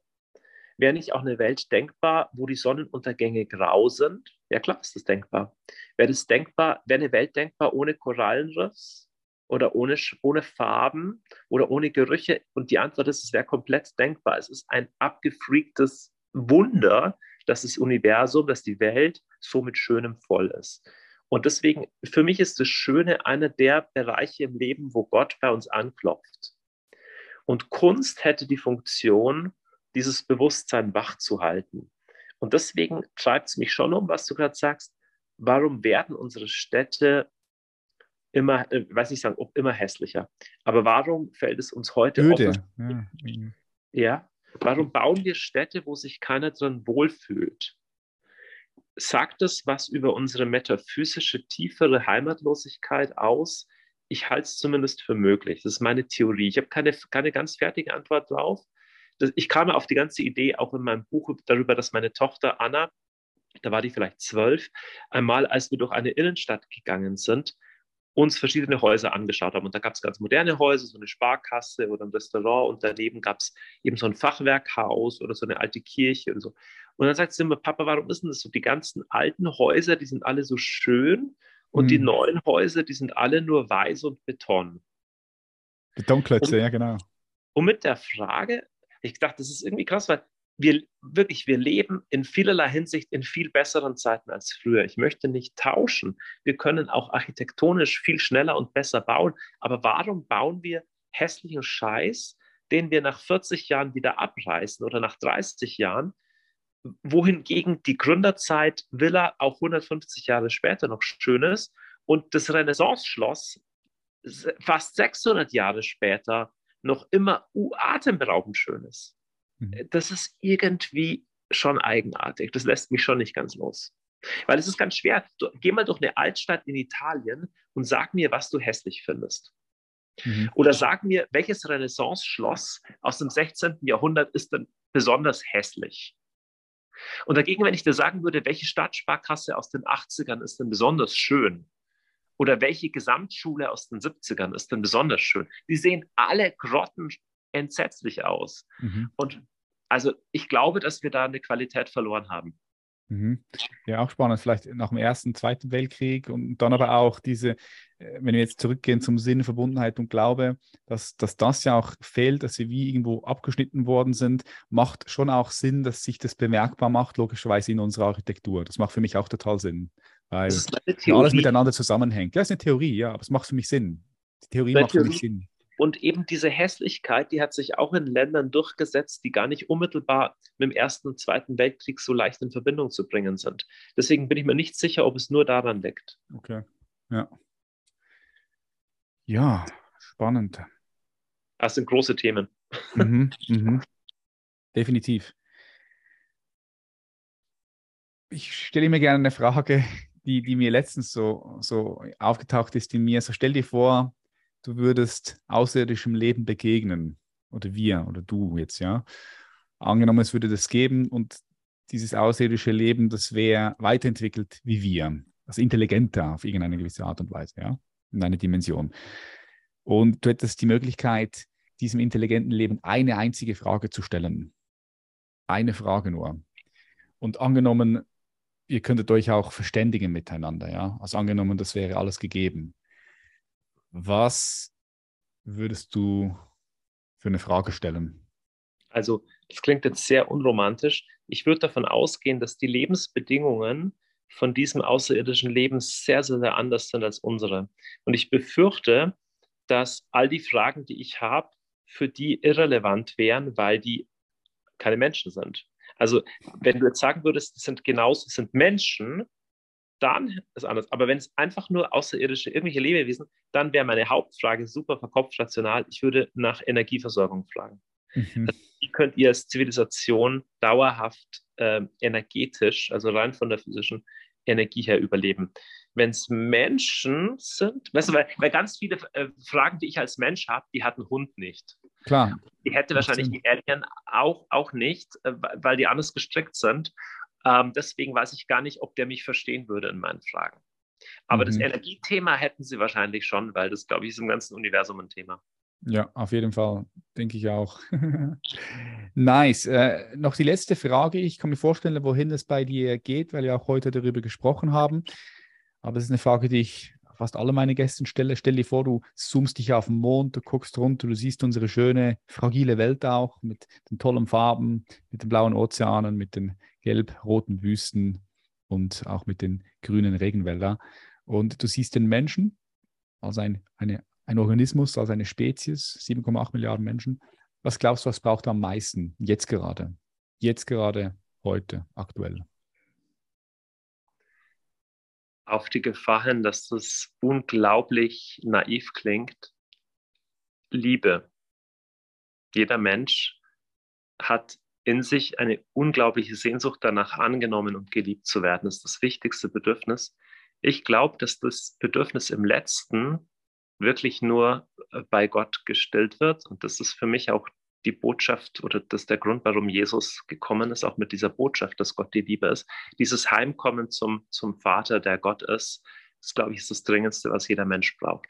Wäre nicht auch eine Welt denkbar, wo die Sonnenuntergänge grau sind? Ja, klar ist das denkbar. Wäre das denkbar, wäre eine Welt denkbar ohne Korallenriffs oder ohne, ohne Farben oder ohne Gerüche? Und die Antwort ist, es wäre komplett denkbar. Es ist ein abgefreaktes Wunder, dass das Universum, dass die Welt so mit Schönem voll ist. Und deswegen, für mich ist das Schöne einer der Bereiche im Leben, wo Gott bei uns anklopft. Und Kunst hätte die Funktion, dieses Bewusstsein wach zu halten. Und deswegen treibt es mich schon um, was du gerade sagst. Warum werden unsere Städte immer, äh, weiß nicht sagen, immer hässlicher, aber warum fällt es uns heute Öde. Ja. ja, Warum bauen wir Städte, wo sich keiner drin wohlfühlt? Sagt es was über unsere metaphysische, tiefere Heimatlosigkeit aus? Ich halte es zumindest für möglich. Das ist meine Theorie. Ich habe keine, keine ganz fertige Antwort drauf. Ich kam auf die ganze Idee auch in meinem Buch darüber, dass meine Tochter Anna, da war die vielleicht zwölf, einmal, als wir durch eine Innenstadt gegangen sind, uns verschiedene Häuser angeschaut haben. Und da gab es ganz moderne Häuser, so eine Sparkasse oder ein Restaurant und daneben gab es eben so ein Fachwerkhaus oder so eine alte Kirche und so. Und dann sagt sie immer, Papa, warum ist denn das so? Die ganzen alten Häuser, die sind alle so schön und mhm. die neuen Häuser, die sind alle nur weiß und Beton. Betonklötze, und, ja, genau. Und mit der Frage, ich dachte, das ist irgendwie krass, weil wir wirklich, wir leben in vielerlei Hinsicht in viel besseren Zeiten als früher. Ich möchte nicht tauschen. Wir können auch architektonisch viel schneller und besser bauen. Aber warum bauen wir hässlichen Scheiß, den wir nach 40 Jahren wieder abreißen oder nach 30 Jahren, wohingegen die Gründerzeit Villa auch 150 Jahre später noch schön ist und das Renaissance-Schloss fast 600 Jahre später noch immer atemberaubend schön ist. Mhm. Das ist irgendwie schon eigenartig. Das lässt mich schon nicht ganz los. Weil es ist ganz schwer. Du, geh mal durch eine Altstadt in Italien und sag mir, was du hässlich findest. Mhm. Oder sag mir, welches Renaissance-Schloss aus dem 16. Jahrhundert ist denn besonders hässlich? Und dagegen, wenn ich dir sagen würde, welche Stadtsparkasse aus den 80ern ist denn besonders schön? Oder welche Gesamtschule aus den 70ern ist denn besonders schön? Die sehen alle Grotten entsetzlich aus. Mhm. Und also ich glaube, dass wir da eine Qualität verloren haben. Mhm. Ja, auch spannend, vielleicht nach dem Ersten, Zweiten Weltkrieg und dann aber auch diese, äh, wenn wir jetzt zurückgehen zum Sinn, Verbundenheit und Glaube, dass, dass das ja auch fehlt, dass sie wie irgendwo abgeschnitten worden sind, macht schon auch Sinn, dass sich das bemerkbar macht, logischerweise in unserer Architektur. Das macht für mich auch total Sinn, weil alles miteinander zusammenhängt. Ja, ist eine Theorie, ja, aber es macht für mich Sinn. Die Theorie macht Theorie, für mich Sinn und eben diese Hässlichkeit, die hat sich auch in Ländern durchgesetzt, die gar nicht unmittelbar mit dem Ersten und Zweiten Weltkrieg so leicht in Verbindung zu bringen sind. Deswegen bin ich mir nicht sicher, ob es nur daran liegt. Okay, ja. Ja, spannend. Das sind große Themen. Mhm, <laughs> mhm. Definitiv. Ich stelle mir gerne eine Frage, die, die mir letztens so, so aufgetaucht ist in mir. So stell dir vor, du würdest außerirdischem Leben begegnen. Oder wir oder du jetzt, ja. Angenommen, es würde das geben und dieses außerirdische Leben, das wäre weiterentwickelt wie wir. Also intelligenter auf irgendeine gewisse Art und Weise, ja. In eine Dimension. Und du hättest die Möglichkeit, diesem intelligenten Leben eine einzige Frage zu stellen. Eine Frage nur. Und angenommen, ihr könntet euch auch verständigen miteinander, ja. Also angenommen, das wäre alles gegeben. Was würdest du für eine Frage stellen? Also, das klingt jetzt sehr unromantisch. Ich würde davon ausgehen, dass die Lebensbedingungen von diesem außerirdischen Leben sehr, sehr, sehr anders sind als unsere. Und ich befürchte, dass all die Fragen, die ich habe, für die irrelevant wären, weil die keine Menschen sind. Also, wenn du jetzt sagen würdest, die sind genauso, sind Menschen, dann ist anders. Aber wenn es einfach nur außerirdische, irgendwelche Lebewesen, dann wäre meine Hauptfrage super verkopft rational. Ich würde nach Energieversorgung fragen. Mhm. Also, wie könnt ihr als Zivilisation dauerhaft äh, energetisch, also rein von der physischen Energie her überleben? Wenn es Menschen sind, weißt du, weil, weil ganz viele äh, Fragen, die ich als Mensch habe, die hat ein Hund nicht. Klar. Die hätte wahrscheinlich die Alien auch, auch nicht, äh, weil die anders gestrickt sind. Ähm, deswegen weiß ich gar nicht, ob der mich verstehen würde in meinen Fragen. Aber mhm. das Energiethema hätten sie wahrscheinlich schon, weil das, glaube ich, ist im ganzen Universum ein Thema. Ja, auf jeden Fall, denke ich auch. <laughs> nice. Äh, noch die letzte Frage. Ich kann mir vorstellen, wohin es bei dir geht, weil wir auch heute darüber gesprochen haben. Aber es ist eine Frage, die ich fast alle meine Gäste stelle. Stell dir vor, du zoomst dich auf den Mond, du guckst runter, du siehst unsere schöne, fragile Welt auch mit den tollen Farben, mit den blauen Ozeanen, mit den gelb-roten Wüsten und auch mit den grünen Regenwäldern. Und du siehst den Menschen als ein, eine, ein Organismus, als eine Spezies, 7,8 Milliarden Menschen. Was glaubst du, was braucht er am meisten jetzt gerade? Jetzt gerade, heute, aktuell? Auf die Gefahr hin, dass das unglaublich naiv klingt. Liebe. Jeder Mensch hat in sich eine unglaubliche Sehnsucht danach angenommen und geliebt zu werden. Das ist das wichtigste Bedürfnis. Ich glaube, dass das Bedürfnis im letzten wirklich nur bei Gott gestillt wird. Und das ist für mich auch die Botschaft oder das ist der Grund, warum Jesus gekommen ist, auch mit dieser Botschaft, dass Gott die Liebe ist. Dieses Heimkommen zum, zum Vater, der Gott ist, das glaube ich, ist das Dringendste, was jeder Mensch braucht.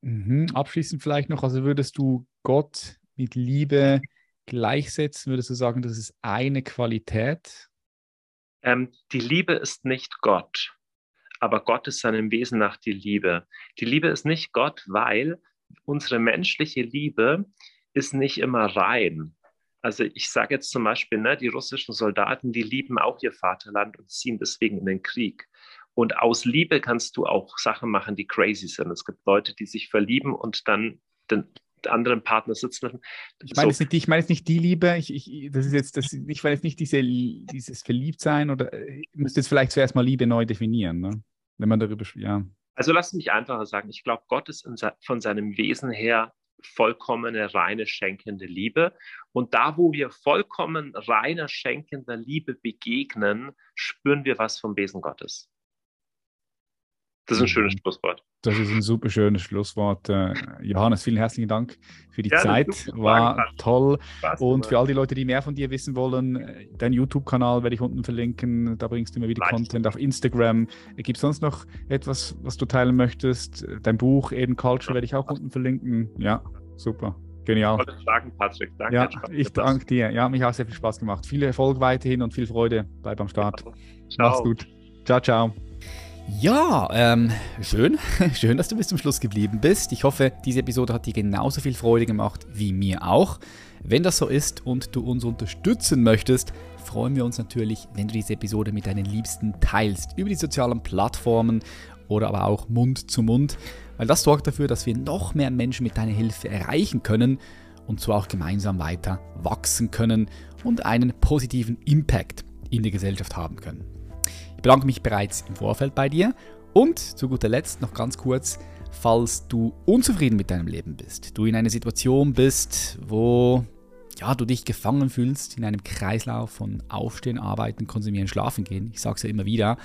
Mhm. Abschließend vielleicht noch, also würdest du Gott mit Liebe gleichsetzen? Würdest du sagen, das ist eine Qualität? Ähm, die Liebe ist nicht Gott, aber Gott ist seinem Wesen nach die Liebe. Die Liebe ist nicht Gott, weil unsere menschliche Liebe ist nicht immer rein. Also ich sage jetzt zum Beispiel, ne, die russischen Soldaten, die lieben auch ihr Vaterland und ziehen deswegen in den Krieg. Und aus Liebe kannst du auch Sachen machen, die crazy sind. Es gibt Leute, die sich verlieben und dann den anderen Partner sitzen lassen. Ich meine, so. jetzt, nicht, ich meine jetzt nicht die Liebe, ich, ich, das ist jetzt, das, ich meine jetzt nicht diese, dieses Verliebtsein oder äh, ich müsste jetzt vielleicht zuerst mal Liebe neu definieren, ne? wenn man darüber, ja. Also lass mich einfacher sagen, ich glaube, Gott ist in, von seinem Wesen her vollkommene, reine, schenkende Liebe. Und da, wo wir vollkommen reiner, schenkender Liebe begegnen, spüren wir was vom Wesen Gottes. Das ist ein schönes mhm. Schlusswort. Das ist ein super schönes Schlusswort. Äh, Johannes, vielen herzlichen Dank für die ja, Zeit. War Spaß. toll. Spaß und für all die Leute, die mehr von dir wissen wollen, äh, dein YouTube-Kanal werde ich unten verlinken. Da bringst du immer wieder Leicht. Content auf Instagram. Gibt es sonst noch etwas, was du teilen möchtest? Dein Buch Eden Culture werde ich auch unten verlinken. Ja, super. Genial. Fragen, Patrick. Danke. Ja, ich danke dir. Ja, mich auch sehr viel Spaß gemacht. Viel Erfolg weiterhin und viel Freude. Bleib am Start. Ciao. Mach's gut. Ciao, ciao. Ja, ähm, schön. <laughs> Schön, dass du bis zum Schluss geblieben bist. Ich hoffe, diese Episode hat dir genauso viel Freude gemacht wie mir auch. Wenn das so ist und du uns unterstützen möchtest, freuen wir uns natürlich, wenn du diese Episode mit deinen Liebsten teilst über die sozialen Plattformen oder aber auch Mund zu Mund, weil das sorgt dafür, dass wir noch mehr Menschen mit deiner Hilfe erreichen können und so auch gemeinsam weiter wachsen können und einen positiven Impact in der Gesellschaft haben können. Bedanke mich bereits im Vorfeld bei dir. Und zu guter Letzt noch ganz kurz, falls du unzufrieden mit deinem Leben bist, du in einer Situation bist, wo ja, du dich gefangen fühlst in einem Kreislauf von Aufstehen, Arbeiten, Konsumieren, Schlafen gehen, ich sage es ja immer wieder,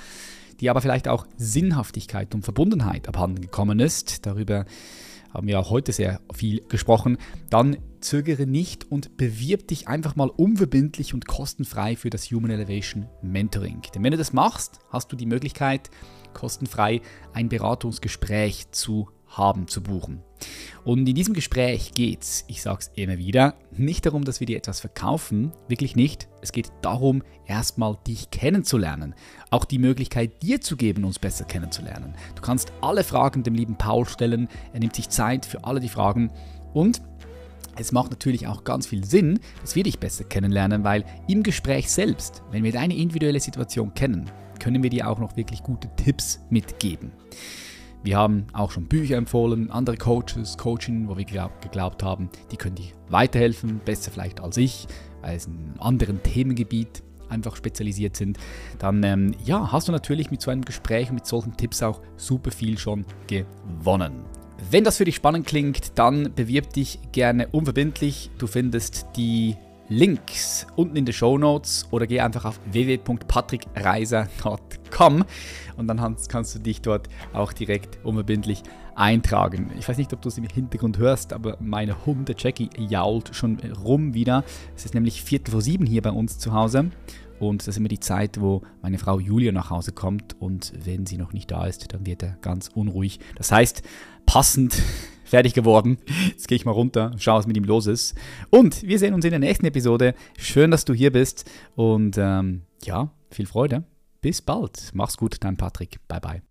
die aber vielleicht auch Sinnhaftigkeit und Verbundenheit abhanden gekommen ist, darüber haben wir auch heute sehr viel gesprochen, dann zögere nicht und bewirb dich einfach mal unverbindlich und kostenfrei für das Human Elevation Mentoring. Denn wenn du das machst, hast du die Möglichkeit, kostenfrei ein Beratungsgespräch zu haben, zu buchen. Und in diesem Gespräch geht es, ich sage es immer wieder, nicht darum, dass wir dir etwas verkaufen, wirklich nicht. Es geht darum, erstmal dich kennenzulernen, auch die Möglichkeit dir zu geben, uns besser kennenzulernen. Du kannst alle Fragen dem lieben Paul stellen, er nimmt sich Zeit für alle die Fragen und es macht natürlich auch ganz viel Sinn, dass wir dich besser kennenlernen, weil im Gespräch selbst, wenn wir deine individuelle Situation kennen, können wir dir auch noch wirklich gute Tipps mitgeben. Wir haben auch schon Bücher empfohlen, andere Coaches, Coaching, wo wir glaub, geglaubt haben, die können dir weiterhelfen, besser vielleicht als ich, weil es in einem anderen Themengebiet einfach spezialisiert sind. Dann ähm, ja, hast du natürlich mit so einem Gespräch mit solchen Tipps auch super viel schon gewonnen. Wenn das für dich spannend klingt, dann bewirb dich gerne unverbindlich. Du findest die Links unten in den Show Notes oder geh einfach auf www.patrickreiser.com und dann kannst du dich dort auch direkt unverbindlich eintragen. Ich weiß nicht, ob du es im Hintergrund hörst, aber meine Hunde Jackie jault schon rum wieder. Es ist nämlich Viertel vor sieben hier bei uns zu Hause und das ist immer die Zeit, wo meine Frau Julia nach Hause kommt und wenn sie noch nicht da ist, dann wird er ganz unruhig. Das heißt, passend <laughs> fertig geworden. Jetzt gehe ich mal runter, schaue, was mit ihm los ist. Und wir sehen uns in der nächsten Episode. Schön, dass du hier bist. Und ähm, ja, viel Freude. Bis bald. Mach's gut, dein Patrick. Bye, bye.